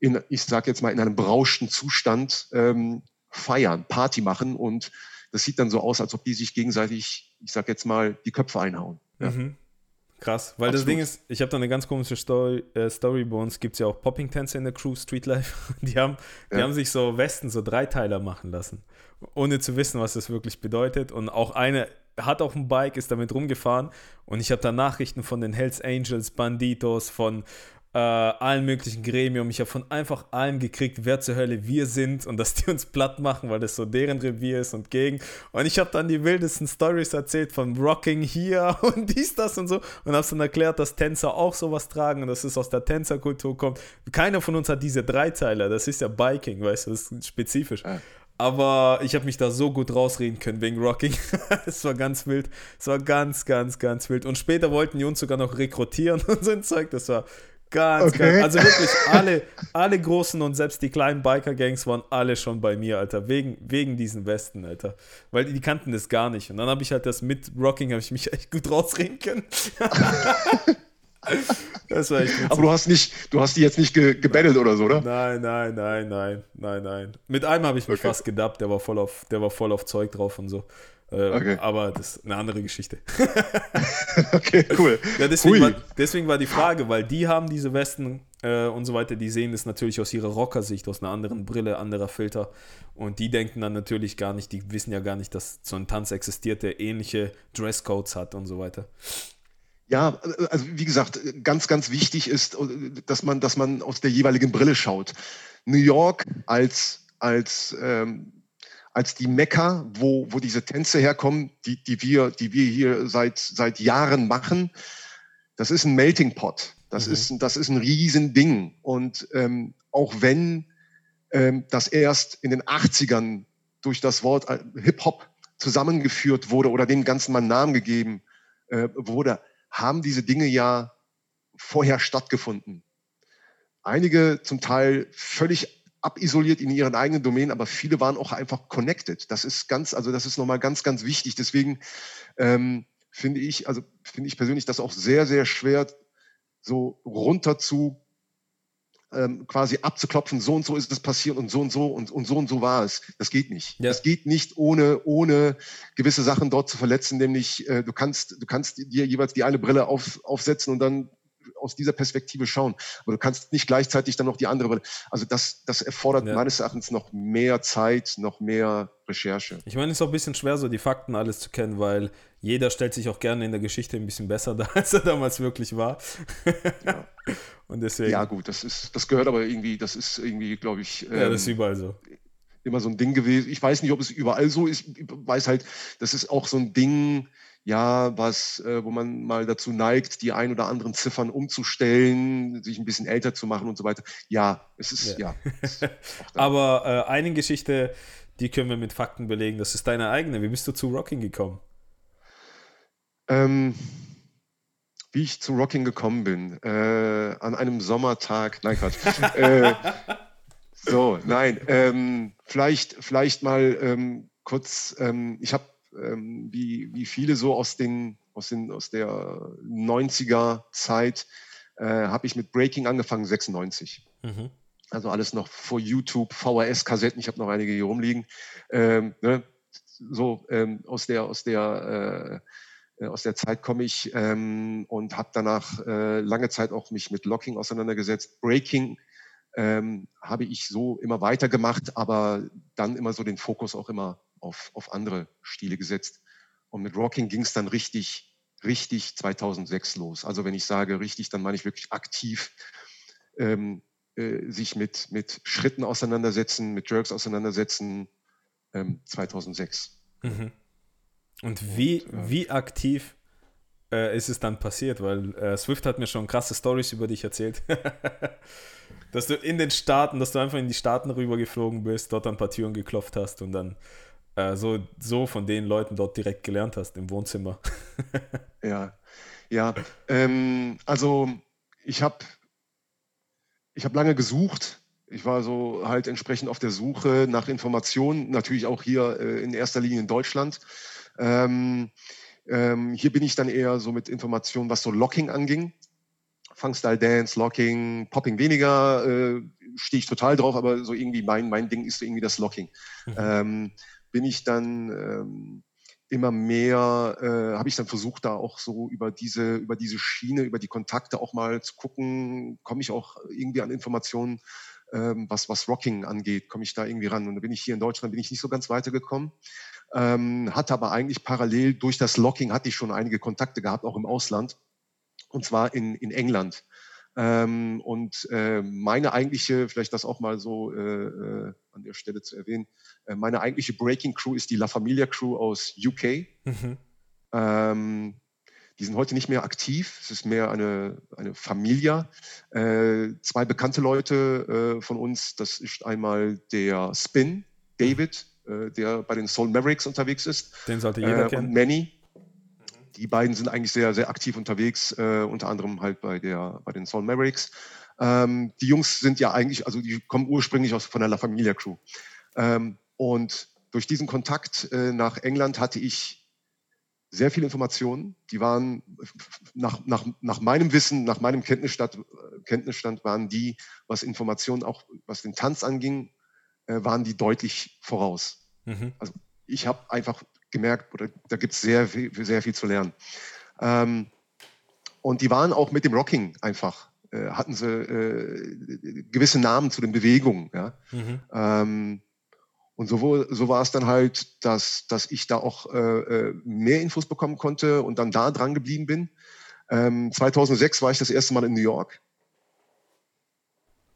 in, ich sage jetzt mal, in einem berauschten Zustand ähm, feiern, Party machen und das sieht dann so aus, als ob die sich gegenseitig, ich sage jetzt mal, die Köpfe einhauen. Ja. Mhm. Krass, weil Absolut. das Ding ist, ich habe da eine ganz komische Story, äh, Story bei uns gibt es ja auch Popping-Tänze in der Crew Streetlife. Die haben, die haben sich so Westen, so Dreiteiler machen lassen, ohne zu wissen, was das wirklich bedeutet. Und auch eine hat auf dem Bike, ist damit rumgefahren und ich habe da Nachrichten von den Hells Angels, Banditos, von äh, allen möglichen Gremium. Ich habe von einfach allen gekriegt, wer zur Hölle wir sind und dass die uns platt machen, weil das so deren Revier ist und gegen. Und ich habe dann die wildesten Stories erzählt von Rocking hier und dies, das und so und habe dann erklärt, dass Tänzer auch sowas tragen und dass es aus der Tänzerkultur kommt. Keiner von uns hat diese Dreiteiler, das ist ja Biking, weißt du, das ist spezifisch. Ja. Aber ich habe mich da so gut rausreden können wegen Rocking. es war ganz wild. Es war ganz, ganz, ganz wild. Und später wollten die uns sogar noch rekrutieren und so ein Zeug. Das war Ganz, okay. ganz. Also wirklich alle, alle großen und selbst die kleinen Biker-Gangs waren alle schon bei mir, Alter. Wegen, wegen diesen Westen, Alter. Weil die, kannten das gar nicht. Und dann habe ich halt das mit Rocking, habe ich mich echt gut rausreden können. das war echt Aber du hast nicht, du hast die jetzt nicht ge gebettelt oder so, oder? Nein, nein, nein, nein, nein, nein. Mit einem habe ich mich okay. fast gedappt, der war voll auf, der war voll auf Zeug drauf und so. Äh, okay. Aber das ist eine andere Geschichte. okay, cool. Ja, deswegen, war, deswegen, war, die Frage, weil die haben diese Westen äh, und so weiter, die sehen es natürlich aus ihrer Rockersicht, aus einer anderen Brille, anderer Filter. Und die denken dann natürlich gar nicht, die wissen ja gar nicht, dass so ein Tanz existiert, der ähnliche Dresscodes hat und so weiter. Ja, also wie gesagt, ganz, ganz wichtig ist, dass man, dass man aus der jeweiligen Brille schaut. New York als, als ähm, als die Mekka, wo, wo diese Tänze herkommen, die, die, wir, die wir hier seit, seit Jahren machen. Das ist ein Melting Pot. Das, mhm. ist, das ist ein Riesending. Und ähm, auch wenn ähm, das erst in den 80ern durch das Wort äh, Hip-Hop zusammengeführt wurde oder dem Ganzen mal einen Namen gegeben äh, wurde, haben diese Dinge ja vorher stattgefunden. Einige zum Teil völlig abisoliert in ihren eigenen Domänen, aber viele waren auch einfach connected. Das ist ganz, also das ist nochmal ganz, ganz wichtig. Deswegen ähm, finde ich, also finde ich persönlich das auch sehr, sehr schwer, so runter zu ähm, quasi abzuklopfen, so und so ist es passiert und so und so und, und so und so war es. Das geht nicht. Ja. Das geht nicht ohne, ohne gewisse Sachen dort zu verletzen, nämlich äh, du kannst, du kannst dir jeweils die eine Brille auf, aufsetzen und dann aus dieser Perspektive schauen. Aber du kannst nicht gleichzeitig dann noch die andere. Also das, das erfordert ja. meines Erachtens noch mehr Zeit, noch mehr Recherche. Ich meine, es ist auch ein bisschen schwer, so die Fakten alles zu kennen, weil jeder stellt sich auch gerne in der Geschichte ein bisschen besser dar, als er damals wirklich war. Ja. Und deswegen. Ja, gut, das ist, das gehört aber irgendwie, das ist irgendwie, glaube ich. Ähm, ja, das ist ähm, überall so immer so ein Ding gewesen. Ich weiß nicht, ob es überall so ist. Ich weiß halt, das ist auch so ein Ding, ja, was, äh, wo man mal dazu neigt, die ein oder anderen Ziffern umzustellen, sich ein bisschen älter zu machen und so weiter. Ja, es ist, ja. ja ist Aber äh, eine Geschichte, die können wir mit Fakten belegen, das ist deine eigene. Wie bist du zu Rocking gekommen? Ähm, wie ich zu Rocking gekommen bin, äh, an einem Sommertag, nein, Quatsch. äh, so, nein, ähm, vielleicht, vielleicht mal ähm, kurz, ähm, ich habe ähm, wie, wie viele so aus, den, aus, den, aus der 90er Zeit, äh, habe ich mit Breaking angefangen, 96. Mhm. Also alles noch vor YouTube, VHS-Kassetten, ich habe noch einige hier rumliegen. Ähm, ne? So ähm, aus der, aus der äh, aus der Zeit komme ich ähm, und habe danach äh, lange Zeit auch mich mit Locking auseinandergesetzt. Breaking ähm, habe ich so immer weitergemacht, aber dann immer so den Fokus auch immer auf, auf andere Stile gesetzt. Und mit Rocking ging es dann richtig, richtig 2006 los. Also wenn ich sage richtig, dann meine ich wirklich aktiv ähm, äh, sich mit, mit Schritten auseinandersetzen, mit Jerks auseinandersetzen, ähm, 2006. Mhm. Und wie, Und, äh, wie aktiv äh, ist es dann passiert? Weil äh, Swift hat mir schon krasse Stories über dich erzählt. dass du in den Staaten, dass du einfach in die Staaten rübergeflogen bist, dort ein paar Türen geklopft hast und dann äh, so, so von den Leuten dort direkt gelernt hast im Wohnzimmer. ja, ja. Ähm, also ich habe ich hab lange gesucht. Ich war so halt entsprechend auf der Suche nach Informationen, natürlich auch hier äh, in erster Linie in Deutschland. Ähm, ähm, hier bin ich dann eher so mit Informationen, was so Locking anging. Funkstyle Dance, Locking, Popping weniger, äh, stehe ich total drauf, aber so irgendwie mein, mein Ding ist irgendwie das Locking. Mhm. Ähm, bin ich dann ähm, immer mehr äh, habe ich dann versucht, da auch so über diese, über diese Schiene, über die Kontakte auch mal zu gucken, komme ich auch irgendwie an Informationen, ähm, was, was Rocking angeht, komme ich da irgendwie ran. Und da bin ich hier in Deutschland, bin ich nicht so ganz weitergekommen. Ähm, hatte aber eigentlich parallel durch das Locking hatte ich schon einige Kontakte gehabt, auch im Ausland. Und zwar in, in England. Ähm, und äh, meine eigentliche, vielleicht das auch mal so äh, äh, an der Stelle zu erwähnen, äh, meine eigentliche Breaking Crew ist die La Familia Crew aus UK. Mhm. Ähm, die sind heute nicht mehr aktiv. Es ist mehr eine, eine Familie. Äh, zwei bekannte Leute äh, von uns, das ist einmal der Spin, David, äh, der bei den Soul Mavericks unterwegs ist. Den sollte jeder kennen. Und Manny. Die beiden sind eigentlich sehr, sehr aktiv unterwegs, unter anderem halt bei, der, bei den Soul Mavericks. Ähm, die Jungs sind ja eigentlich, also die kommen ursprünglich aus, von der La Familia Crew. Ähm, und durch diesen Kontakt äh, nach England hatte ich sehr viele Informationen. Die waren nach, nach, nach meinem Wissen, nach meinem Kenntnisstand, Kenntnisstand waren die, was Informationen auch, was den Tanz anging, äh, waren die deutlich voraus. Mhm. Also ich habe einfach gemerkt, oder, da gibt es sehr, sehr viel zu lernen. Ähm, und die waren auch mit dem Rocking einfach, äh, hatten sie äh, gewisse Namen zu den Bewegungen. Ja? Mhm. Ähm, und so, so war es dann halt, dass, dass ich da auch äh, äh, mehr Infos bekommen konnte und dann da dran geblieben bin. Ähm, 2006 war ich das erste Mal in New York.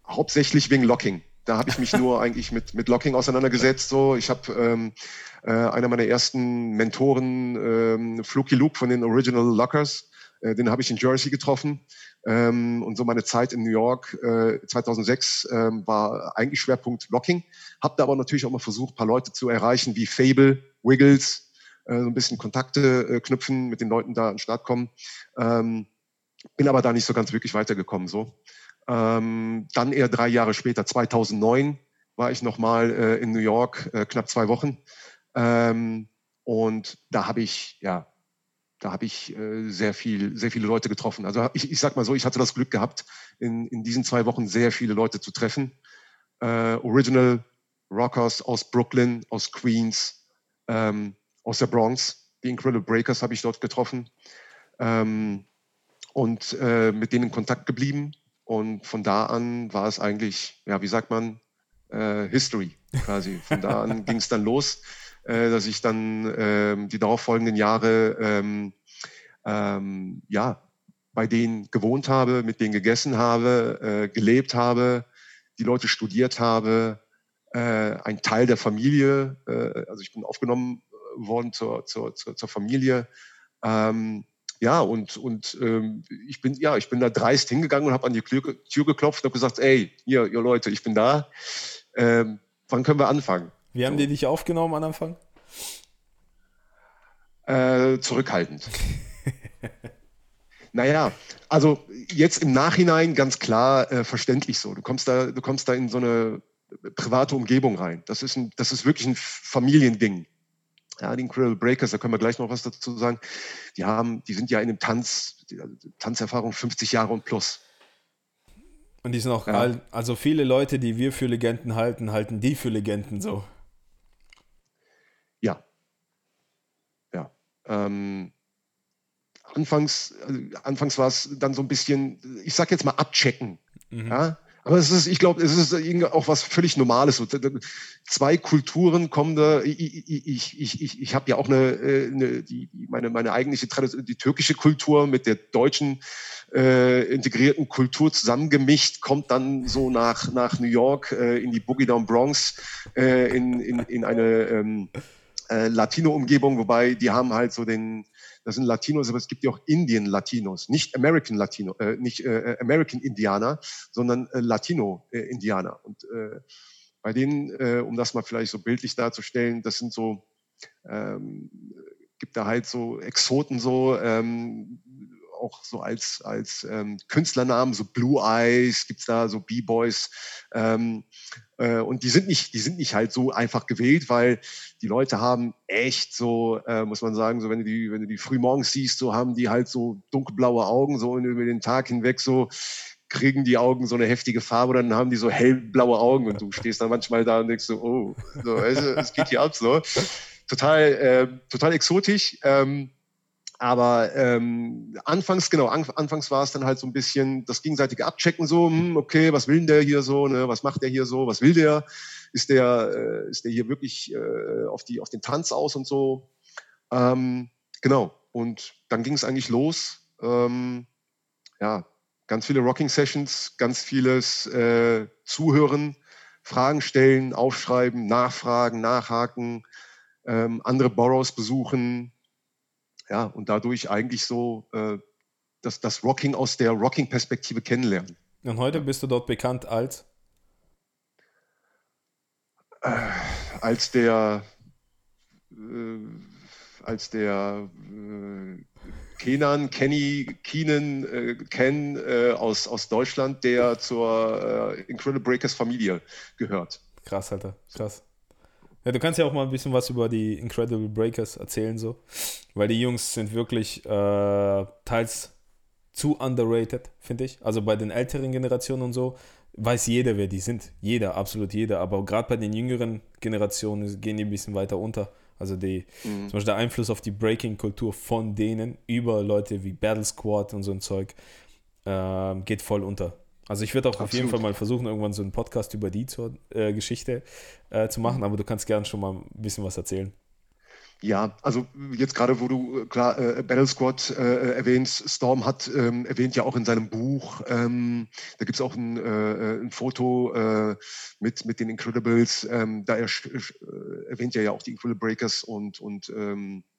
Hauptsächlich wegen Locking. Da habe ich mich nur eigentlich mit, mit Locking auseinandergesetzt. So, ich habe ähm, äh, einer meiner ersten Mentoren, ähm, Fluky Luke von den Original Lockers, äh, den habe ich in Jersey getroffen. Ähm, und so meine Zeit in New York äh, 2006 ähm, war eigentlich Schwerpunkt Locking. Hab da aber natürlich auch mal versucht, paar Leute zu erreichen, wie Fable, Wiggles, äh, so ein bisschen Kontakte äh, knüpfen, mit den Leuten da an den Start kommen. Ähm, bin aber da nicht so ganz wirklich weitergekommen. So. Ähm, dann eher drei Jahre später, 2009, war ich nochmal äh, in New York, äh, knapp zwei Wochen. Ähm, und da habe ich ja da habe ich äh, sehr viel, sehr viele Leute getroffen. Also ich, ich sag mal so, ich hatte das Glück gehabt, in, in diesen zwei Wochen sehr viele Leute zu treffen. Äh, Original Rockers aus Brooklyn, aus Queens, ähm, aus der Bronx. Die Incredible Breakers habe ich dort getroffen ähm, und äh, mit denen in Kontakt geblieben. Und von da an war es eigentlich, ja, wie sagt man, äh, History quasi. Von da an ging es dann los äh, dass ich dann ähm, die darauffolgenden Jahre ähm, ähm, ja, bei denen gewohnt habe, mit denen gegessen habe, äh, gelebt habe, die Leute studiert habe, äh, ein Teil der Familie, äh, also ich bin aufgenommen äh, worden zur, zur, zur, zur Familie. Ähm, ja, und, und ähm, ich bin ja, ich bin da dreist hingegangen und habe an die Tür, Tür geklopft und habe gesagt, ey, ihr, ihr Leute, ich bin da. Ähm, wann können wir anfangen? Wie haben die dich aufgenommen am Anfang? Äh, zurückhaltend. naja, also jetzt im Nachhinein ganz klar äh, verständlich so. Du kommst da, du kommst da in so eine private Umgebung rein. Das ist, ein, das ist wirklich ein Familiending. Ja, die Incredible Breakers, da können wir gleich noch was dazu sagen. Die haben, die sind ja in dem Tanz, Tanzerfahrung 50 Jahre und plus. Und die sind auch, ja. also viele Leute, die wir für Legenden halten, halten die für Legenden so. Ja. Ja. Ähm, anfangs, also anfangs war es dann so ein bisschen, ich sag jetzt mal abchecken. Mhm. Ja? Aber es ist, ich glaube, es ist auch was völlig Normales. Zwei Kulturen kommen da. Ich, ich, ich, ich, habe ja auch eine, äh, eine die, meine, meine eigentliche Tradition, die türkische Kultur mit der deutschen äh, integrierten Kultur zusammengemischt, kommt dann so nach, nach New York äh, in die Boogie Down Bronx, äh, in, in, in eine ähm, äh, Latino-Umgebung, wobei die haben halt so den, das sind Latinos, aber es gibt ja auch Indien-Latinos, nicht American Latino, äh, nicht äh, American Indianer, sondern äh, Latino-Indianer. Und äh, bei denen, äh, um das mal vielleicht so bildlich darzustellen, das sind so, ähm, gibt da halt so Exoten so, ähm, auch so als, als ähm, Künstlernamen, so Blue Eyes, gibt's da so B-Boys. Ähm, äh, und die sind nicht, die sind nicht halt so einfach gewählt, weil die Leute haben echt so, äh, muss man sagen, so wenn du die, wenn du die früh morgens siehst, so haben die halt so dunkelblaue Augen, so über den Tag hinweg so kriegen die Augen so eine heftige Farbe, dann haben die so hellblaue Augen und du stehst dann manchmal da und denkst so, oh, so, also, es geht hier ab so. total, äh, total exotisch. Ähm, aber ähm, anfangs, genau, an, anfangs war es dann halt so ein bisschen das gegenseitige Abchecken, so, hm, okay, was will denn der hier so, ne? was macht der hier so, was will der? Ist der, äh, ist der hier wirklich äh, auf, die, auf den Tanz aus und so? Ähm, genau, und dann ging es eigentlich los. Ähm, ja, ganz viele Rocking-Sessions, ganz vieles äh, Zuhören, Fragen stellen, aufschreiben, nachfragen, nachhaken, ähm, andere Boroughs besuchen, ja, und dadurch eigentlich so äh, das, das Rocking aus der Rocking-Perspektive kennenlernen. Und heute bist du dort bekannt als? Äh, als der äh, als der äh, Kenan, Kenny, Keenan, äh, Ken äh, aus, aus Deutschland, der zur Incredible Breakers Familie gehört. Krass, Alter, krass. Ja, du kannst ja auch mal ein bisschen was über die Incredible Breakers erzählen, so. Weil die Jungs sind wirklich äh, teils zu underrated, finde ich. Also bei den älteren Generationen und so weiß jeder, wer die sind. Jeder, absolut jeder. Aber gerade bei den jüngeren Generationen gehen die ein bisschen weiter unter. Also die, mhm. zum Beispiel der Einfluss auf die Breaking-Kultur von denen über Leute wie Battle Squad und so ein Zeug äh, geht voll unter. Also ich würde auch Absolut. auf jeden Fall mal versuchen, irgendwann so einen Podcast über die zur, äh, Geschichte äh, zu machen, aber du kannst gerne schon mal ein bisschen was erzählen. Ja, also jetzt gerade, wo du klar äh, Battle Squad äh, erwähnst, Storm hat ähm, erwähnt ja auch in seinem Buch, ähm, da gibt es auch ein, äh, ein Foto äh, mit, mit den Incredibles, ähm, da er, äh, erwähnt er ja auch die Incredible Breakers und, und ähm, äh, äh,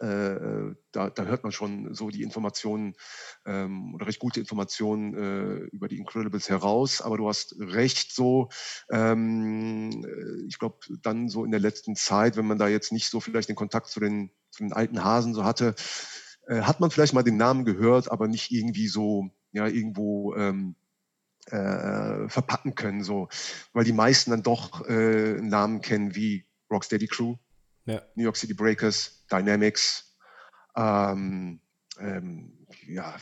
da, da, hört man schon so die Informationen ähm, oder recht gute Informationen äh, über die Incredibles heraus. Aber du hast recht, so ähm, äh, ich glaube, dann so in der letzten Zeit, wenn man da jetzt nicht so vielleicht den Kontakt zu den, zu den alten Hasen so hatte, äh, hat man vielleicht mal den Namen gehört, aber nicht irgendwie so ja irgendwo ähm, äh, verpacken können, so, weil die meisten dann doch einen Namen kennen wie Rocksteady Crew, ja. New York City Breakers, Dynamics, ähm, ähm, ja,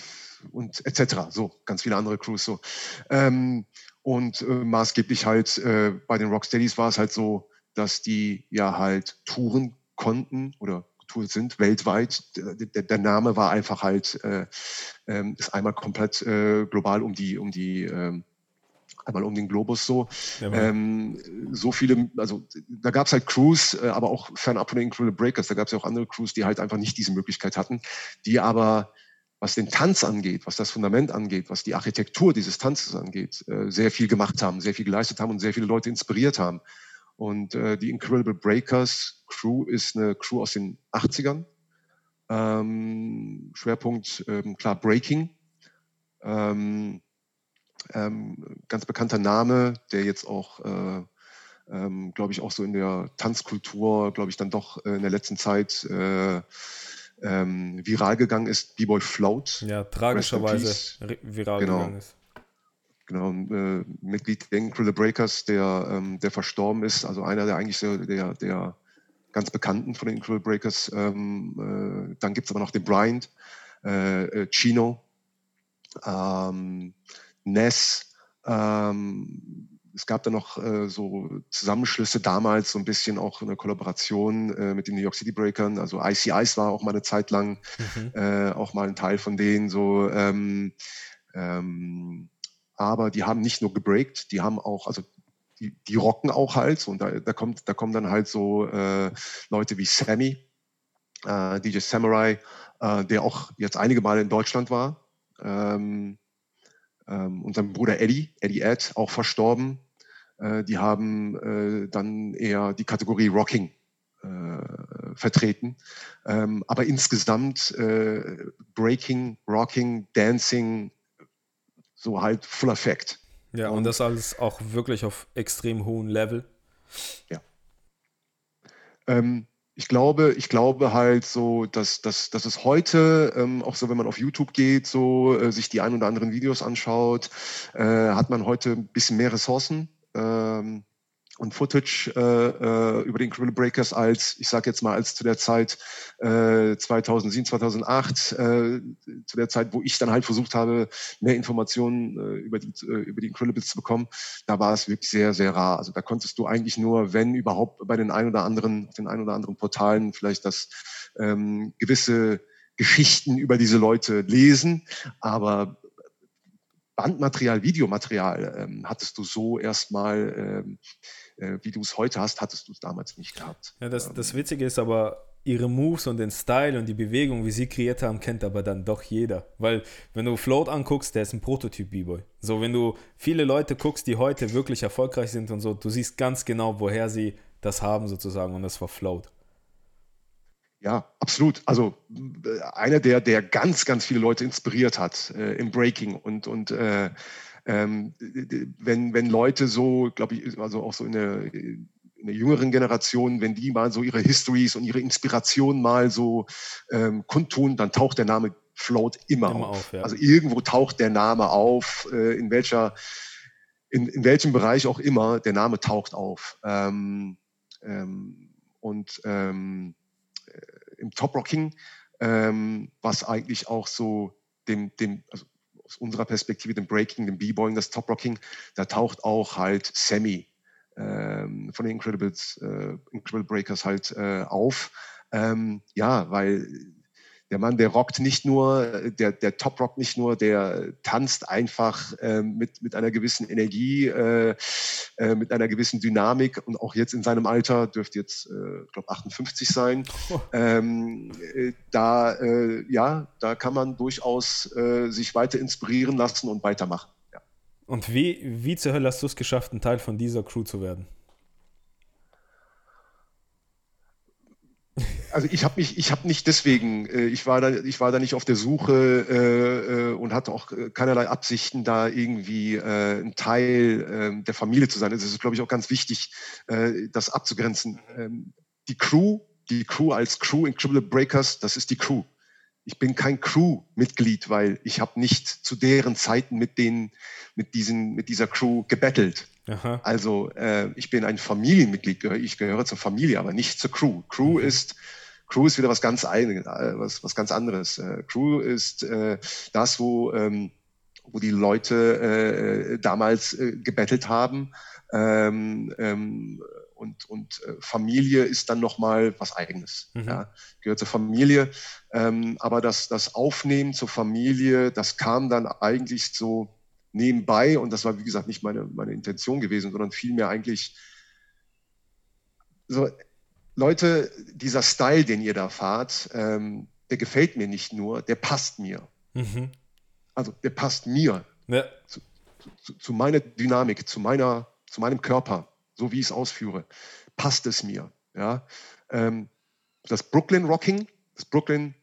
und etc. So, ganz viele andere Crews so. Ähm, und äh, maßgeblich halt äh, bei den Rocksteadies war es halt so, dass die ja halt touren konnten oder getourt sind weltweit. Der, der, Name war einfach halt, äh, ähm, ist einmal komplett äh, global um die, um die ähm, einmal um den Globus so. Ja, ähm, so viele, also da gab es halt Crews, äh, aber auch fernab von den Incredible Breakers, da gab es ja auch andere Crews, die halt einfach nicht diese Möglichkeit hatten, die aber, was den Tanz angeht, was das Fundament angeht, was die Architektur dieses Tanzes angeht, äh, sehr viel gemacht haben, sehr viel geleistet haben und sehr viele Leute inspiriert haben. Und äh, die Incredible Breakers Crew ist eine Crew aus den 80ern. Ähm, Schwerpunkt, ähm, klar, Breaking. Ähm, ähm, ganz bekannter Name, der jetzt auch, äh, ähm, glaube ich, auch so in der Tanzkultur, glaube ich, dann doch äh, in der letzten Zeit äh, ähm, viral gegangen ist, B-Boy Float. Ja, tragischerweise viral genau. gegangen ist. Genau, äh, Mitglied der Incredible Breakers, der, ähm, der verstorben ist, also einer der eigentlich so der, der ganz Bekannten von den Incredible Breakers. Ähm, äh, dann gibt es aber noch den Bryant, äh, Chino, ähm, Ness. Ähm, es gab da noch äh, so Zusammenschlüsse damals, so ein bisschen auch eine Kollaboration äh, mit den New York City Breakern. Also Icy Ice war auch mal eine Zeit lang mhm. äh, auch mal ein Teil von denen. So, ähm, ähm, aber die haben nicht nur gebreakt, die haben auch, also die, die rocken auch halt. So, und da, da, kommt, da kommen dann halt so äh, Leute wie Sammy, äh, DJ Samurai, äh, der auch jetzt einige Male in Deutschland war. Ähm, ähm, und sein Bruder Eddie, Eddie Ed, auch verstorben. Äh, die haben äh, dann eher die Kategorie Rocking äh, vertreten. Ähm, aber insgesamt äh, Breaking, Rocking, Dancing, so halt Full Effect. Ja, und, und das alles auch wirklich auf extrem hohem Level. Ja. Ähm, ich glaube, ich glaube halt so, dass, dass, dass es heute, ähm, auch so wenn man auf YouTube geht, so äh, sich die ein oder anderen Videos anschaut, äh, hat man heute ein bisschen mehr Ressourcen. Ähm, und Footage äh, äh, über den Incredible Breakers als, ich sage jetzt mal, als zu der Zeit äh, 2007, 2008, äh, zu der Zeit, wo ich dann halt versucht habe, mehr Informationen äh, über, die, äh, über die Incredibles zu bekommen, da war es wirklich sehr, sehr rar. Also da konntest du eigentlich nur, wenn überhaupt bei den ein oder anderen, den ein oder anderen Portalen vielleicht das ähm, gewisse Geschichten über diese Leute lesen, aber Bandmaterial, Videomaterial ähm, hattest du so erstmal ähm, äh, wie du es heute hast, hattest du es damals nicht gehabt. Ja, das, das ähm, Witzige ist aber, ihre Moves und den Style und die Bewegung, wie sie kreiert haben, kennt aber dann doch jeder. Weil, wenn du Float anguckst, der ist ein Prototyp-B-Boy. So, wenn du viele Leute guckst, die heute wirklich erfolgreich sind und so, du siehst ganz genau, woher sie das haben sozusagen und das war Float. Ja, absolut. Also äh, einer, der, der ganz, ganz viele Leute inspiriert hat äh, im Breaking und, und äh, ähm, wenn, wenn Leute so, glaube ich, also auch so in der, in der jüngeren Generation, wenn die mal so ihre Histories und ihre Inspiration mal so ähm, kundtun, dann taucht der Name Float immer, immer auf. auf ja. Also irgendwo taucht der Name auf, äh, in welcher, in, in welchem Bereich auch immer, der Name taucht auf. Ähm, ähm, und ähm, äh, im Top Rocking, ähm, was eigentlich auch so dem, dem, also aus unserer Perspektive, dem Breaking, dem B-Boying, das Top-Rocking, da taucht auch halt Sammy ähm, von den Incredibles, äh, Incredible Breakers halt äh, auf. Ähm, ja, weil der Mann, der rockt nicht nur, der, der Top rockt nicht nur, der tanzt einfach äh, mit, mit einer gewissen Energie, äh, äh, mit einer gewissen Dynamik und auch jetzt in seinem Alter, dürfte jetzt, äh, ich glaube, 58 sein. Oh. Ähm, äh, da, äh, ja, da kann man durchaus sich weiter inspirieren lassen und weitermachen. Ja. Und wie, wie zur Hölle hast du es geschafft, ein Teil von dieser Crew zu werden? Also ich habe mich, ich habe nicht deswegen, äh, ich war da, ich war da nicht auf der Suche äh, äh, und hatte auch äh, keinerlei Absichten, da irgendwie äh, ein Teil äh, der Familie zu sein. Es ist, glaube ich, auch ganz wichtig, äh, das abzugrenzen. Ähm, die Crew, die Crew als Crew in Cribble Breakers, das ist die Crew. Ich bin kein Crew-Mitglied, weil ich habe nicht zu deren Zeiten mit den, mit diesen, mit dieser Crew gebettelt. Aha. Also äh, ich bin ein Familienmitglied, ich gehöre zur Familie, aber nicht zur Crew. Crew mhm. ist Crew ist wieder was ganz eigenes, äh, was, was ganz anderes. Äh, Crew ist äh, das, wo, ähm, wo die Leute äh, damals äh, gebettelt haben. Ähm, ähm, und, und äh, Familie ist dann nochmal was Eigenes. Mhm. Ja, gehört zur Familie. Ähm, aber das, das Aufnehmen zur Familie, das kam dann eigentlich so nebenbei und das war, wie gesagt, nicht meine, meine Intention gewesen, sondern vielmehr eigentlich so Leute, dieser Style, den ihr da fahrt, ähm, der gefällt mir nicht nur, der passt mir. Mhm. Also der passt mir. Ja. Zu, zu, zu, meiner Dynamik, zu, meiner, zu meinem Körper, so wie ich es ausführe, passt es mir. Ja? Ähm, das Brooklyn Rocking, das Brooklyn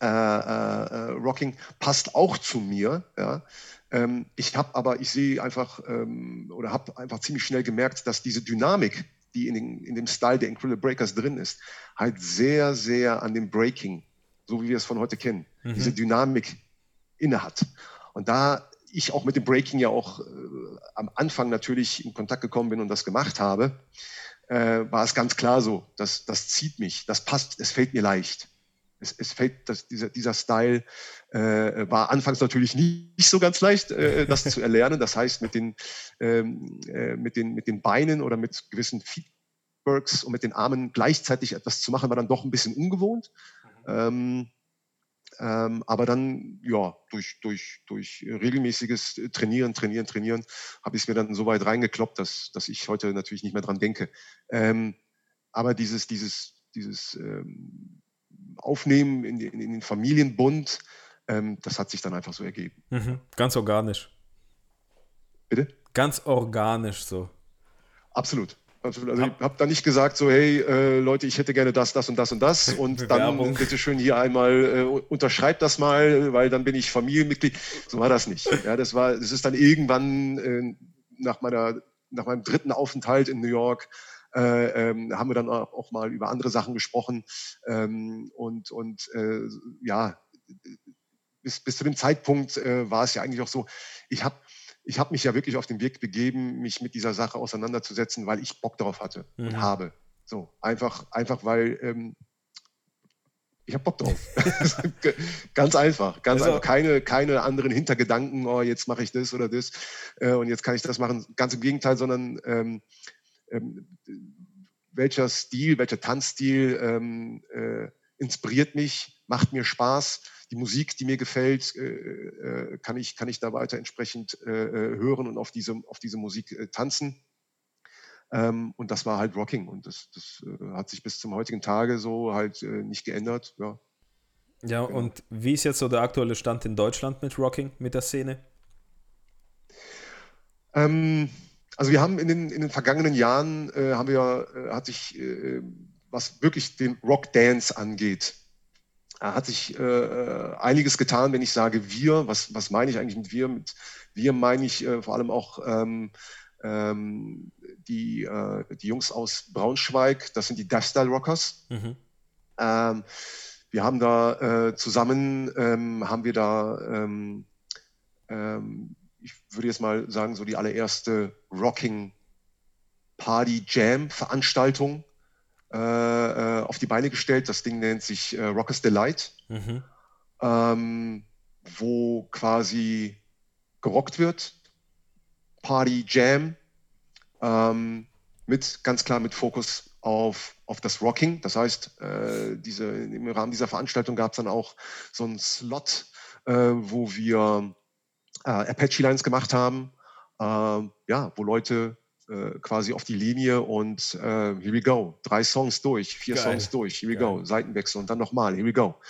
äh, äh, Rocking passt auch zu mir. Ja? Ähm, ich habe aber, ich sehe einfach ähm, oder habe einfach ziemlich schnell gemerkt, dass diese Dynamik, die in, den, in dem Style der Incredible Breakers drin ist, halt sehr, sehr an dem Breaking, so wie wir es von heute kennen, mhm. diese Dynamik innehat. Und da ich auch mit dem Breaking ja auch äh, am Anfang natürlich in Kontakt gekommen bin und das gemacht habe, äh, war es ganz klar so, dass das zieht mich, das passt, es fällt mir leicht. Es, es fällt, dass dieser, dieser Style äh, war anfangs natürlich nicht, so ganz leicht, äh, das zu erlernen. Das heißt, mit den, ähm, äh, mit, den, mit den Beinen oder mit gewissen Feedworks und mit den Armen gleichzeitig etwas zu machen, war dann doch ein bisschen ungewohnt. Ähm, ähm, aber dann, ja, durch, durch, durch regelmäßiges Trainieren, Trainieren, Trainieren, habe ich es mir dann so weit reingekloppt, dass, dass ich heute natürlich nicht mehr dran denke. Ähm, aber dieses, dieses, dieses ähm, Aufnehmen in, in, in den Familienbund, ähm, das hat sich dann einfach so ergeben. Mhm. Ganz organisch. Bitte? Ganz organisch so. Absolut. Also, also ich habe da nicht gesagt, so, hey äh, Leute, ich hätte gerne das, das und das und das und dann bitte schön hier einmal äh, unterschreibt das mal, weil dann bin ich Familienmitglied. So war das nicht. Ja, das war, das ist dann irgendwann äh, nach meiner, nach meinem dritten Aufenthalt in New York äh, ähm, haben wir dann auch mal über andere Sachen gesprochen. Ähm, und und äh, ja, bis, bis zu dem Zeitpunkt äh, war es ja eigentlich auch so, ich habe ich habe mich ja wirklich auf den Weg begeben, mich mit dieser Sache auseinanderzusetzen, weil ich Bock darauf hatte mhm. und habe. So, einfach, einfach weil ähm, ich habe Bock drauf. ganz einfach, ganz also, einfach. Keine, keine anderen Hintergedanken, oh, jetzt mache ich das oder das äh, und jetzt kann ich das machen. Ganz im Gegenteil, sondern ähm, ähm, welcher Stil, welcher Tanzstil ähm, äh, inspiriert mich, macht mir Spaß. Die Musik, die mir gefällt, äh, äh kann, ich, kann ich da weiter entsprechend äh, äh, hören und auf diese, auf diese Musik tanzen. Ähm, und das war halt Rocking. Und das, das äh, hat sich bis zum heutigen Tage so halt äh, nicht geändert. Ja, ja genau. und wie ist jetzt so der aktuelle Stand in Deutschland mit Rocking, mit der Szene? Ähm, also wir haben in den, in den vergangenen Jahren, äh, haben wir, äh, hat sich, äh, was wirklich den Rock Dance angeht, äh, hat sich einiges getan, wenn ich sage wir. Was, was meine ich eigentlich mit wir? Mit wir meine ich vor allem auch ähm, ähm, die, äh, die Jungs aus Braunschweig, das sind die Death Style Rockers. Mhm. Ähm, wir haben da äh, zusammen, ähm, haben wir da, ähm, ähm, ich würde jetzt mal sagen, so die allererste Rocking Party Jam Veranstaltung äh, äh, auf die Beine gestellt. Das Ding nennt sich äh, Rockers Delight, mhm. Ähm, wo quasi gerockt wird, Party Jam, ähm, mit ganz klar mit Fokus auf, auf das Rocking. Das heißt, äh, diese, im Rahmen dieser Veranstaltung gab es dann auch so einen Slot, äh, wo wir äh, Apache Lines gemacht haben, ähm, ja, wo Leute äh, quasi auf die Linie und äh, here we go, drei Songs durch, vier Geil. Songs durch, here we Geil. go, Seitenwechsel und dann nochmal, here we go.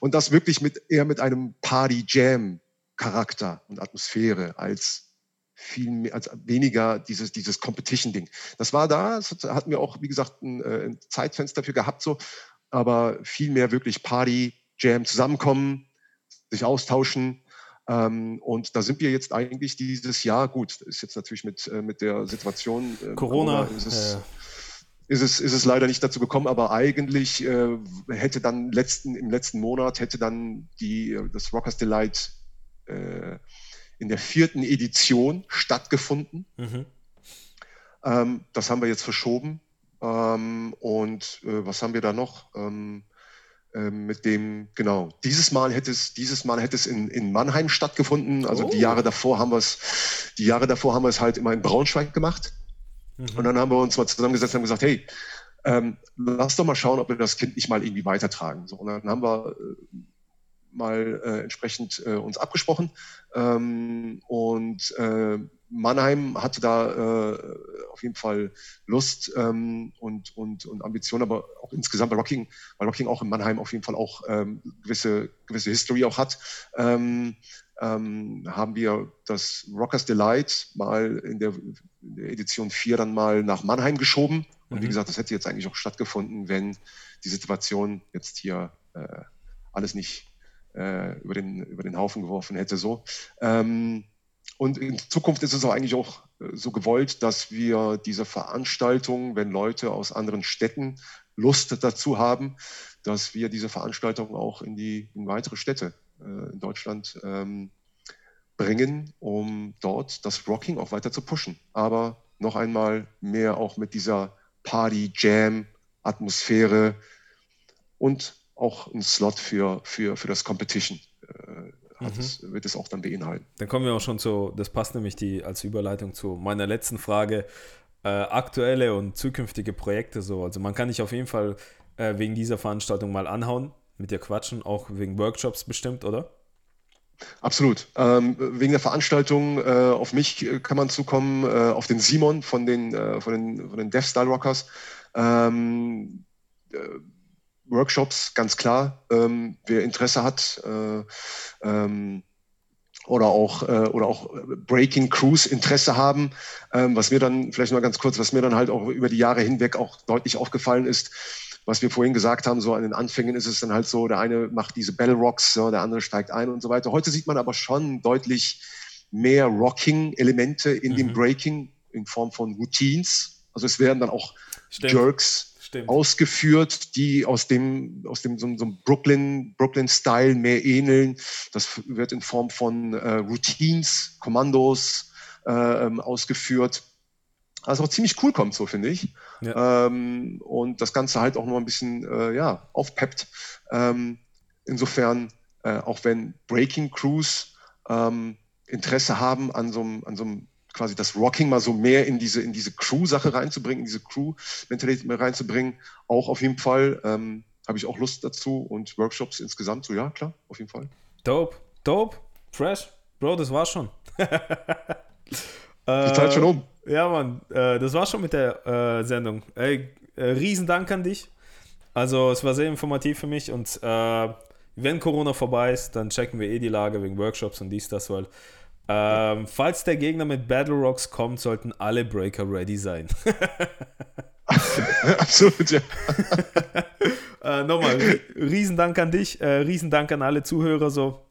Und das wirklich mit eher mit einem Party-Jam-Charakter und Atmosphäre als viel mehr, als weniger dieses, dieses Competition-Ding. Das war da, das hatten wir auch, wie gesagt, ein, äh, ein Zeitfenster dafür gehabt, so, aber viel mehr wirklich Party, Jam, zusammenkommen, sich austauschen. Ähm, und da sind wir jetzt eigentlich dieses Jahr, gut, ist jetzt natürlich mit, äh, mit der Situation äh, Corona, Corona ist es, äh, ist es, ist es leider nicht dazu gekommen, aber eigentlich äh, hätte dann letzten, im letzten Monat hätte dann die, äh, das Rockers Delight äh, in der vierten Edition stattgefunden. Mhm. Ähm, das haben wir jetzt verschoben. Ähm, und was haben wir da noch? Ähm, äh, mit dem, genau, dieses Mal hätte es, dieses Mal hätte es in, in Mannheim stattgefunden. Also oh. die Jahre davor haben wir es, die Jahre davor haben wir es halt immer in Braunschweig gemacht. Mhm. Und dann haben wir uns mal zusammengesetzt und haben gesagt, hey, ähm, lass doch mal schauen, ob wir das Kind nicht mal irgendwie weitertragen. So, und dann haben wir äh, mal äh, entsprechend äh, uns abgesprochen. Ähm, und äh, Mannheim hatte da äh, auf jeden Fall Lust ähm, und, und, und Ambition, aber auch insgesamt bei Rocking, weil Rocking auch in Mannheim auf jeden Fall auch ähm, gewisse, gewisse History auch hat, ähm, ähm, haben wir das Rockers Delight mal in der, in der, Edition 4 dann mal nach Mannheim geschoben. Und mhm. wie gesagt, das hätte jetzt eigentlich auch stattgefunden, wenn die Situation jetzt hier äh, alles nicht äh, über, den, über den Haufen geworfen hätte. So. Und in Zukunft ist es auch eigentlich auch äh, so gewollt, dass wir diese Veranstaltungen, wenn Leute aus anderen Städten Lust dazu haben, dass wir diese Veranstaltungen auch in die in weitere Städte äh, in Deutschland ähm, bringen, um dort das Rocking auch weiter zu pushen. Aber noch einmal mehr auch mit dieser Party-Jam-Atmosphäre und auch ein Slot für, für, für das Competition. Äh, mhm. wird es auch dann beinhalten. Dann kommen wir auch schon zu, das passt nämlich die, als Überleitung zu meiner letzten Frage, äh, aktuelle und zukünftige Projekte so. Also man kann dich auf jeden Fall äh, wegen dieser Veranstaltung mal anhauen, mit dir quatschen, auch wegen Workshops bestimmt, oder? Absolut. Ähm, wegen der Veranstaltung äh, auf mich kann man zukommen, äh, auf den Simon von den, äh, von den, von den Death Style Rockers. Ähm, äh, Workshops, ganz klar. Ähm, wer Interesse hat äh, ähm, oder auch, äh, oder auch Breaking Crews Interesse haben, ähm, was mir dann, vielleicht mal ganz kurz, was mir dann halt auch über die Jahre hinweg auch deutlich aufgefallen ist, was wir vorhin gesagt haben, so an den Anfängen ist es dann halt so, der eine macht diese Battle Rocks, ja, der andere steigt ein und so weiter. Heute sieht man aber schon deutlich mehr Rocking-Elemente in mhm. dem Breaking in Form von Routines. Also es werden dann auch Stimmt. Jerks Stimmt. ausgeführt, die aus dem, aus dem so, so Brooklyn, Brooklyn-Style mehr ähneln. Das wird in Form von äh, Routines, Kommandos, äh, ähm, ausgeführt. Also auch ziemlich cool kommt, so finde ich. Ja. Ähm, und das Ganze halt auch noch ein bisschen äh, ja, aufpeppt. Ähm, insofern, äh, auch wenn Breaking Crews ähm, Interesse haben an so einem, an so einem quasi das Rocking mal so mehr in diese, in diese Crew-Sache reinzubringen, in diese Crew-Mentalität reinzubringen, auch auf jeden Fall. Ähm, habe ich auch Lust dazu und Workshops insgesamt, so ja, klar, auf jeden Fall. Dope, dope, fresh. Bro, das war's schon. Die Zeit schon um. Äh, ja, Mann, äh, das war's schon mit der äh, Sendung. Ey, riesen Dank an dich. Also, es war sehr informativ für mich und äh, wenn Corona vorbei ist, dann checken wir eh die Lage wegen Workshops und dies, das, weil ähm, falls der Gegner mit Battle Rocks kommt, sollten alle Breaker ready sein. Absolut, ja. äh, nochmal, Riesendank an dich, äh, Riesendank an alle Zuhörer. So.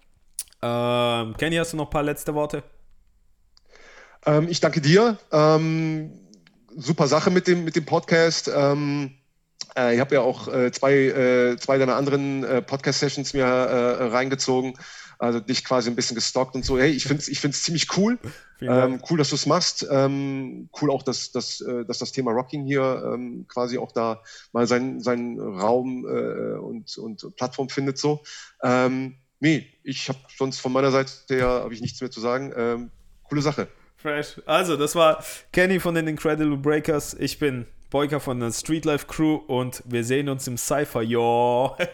Ähm, Kenny, hast du noch ein paar letzte Worte? Ähm, ich danke dir. Ähm, super Sache mit dem, mit dem Podcast. Ähm, äh, ich habe ja auch äh, zwei, äh, zwei deiner anderen äh, Podcast-Sessions mir äh, reingezogen also dich quasi ein bisschen gestockt und so. Hey, ich finde es ich find's ziemlich cool. Ähm, cool, dass du es machst. Ähm, cool auch, dass, dass, äh, dass das Thema Rocking hier ähm, quasi auch da mal seinen, seinen Raum äh, und, und Plattform findet. So. Ähm, nee, ich habe sonst von meiner Seite her habe ich nichts mehr zu sagen. Ähm, coole Sache. Fresh. Also, das war Kenny von den Incredible Breakers. Ich bin Boyka von der Streetlife Crew und wir sehen uns im Cypher. Jo.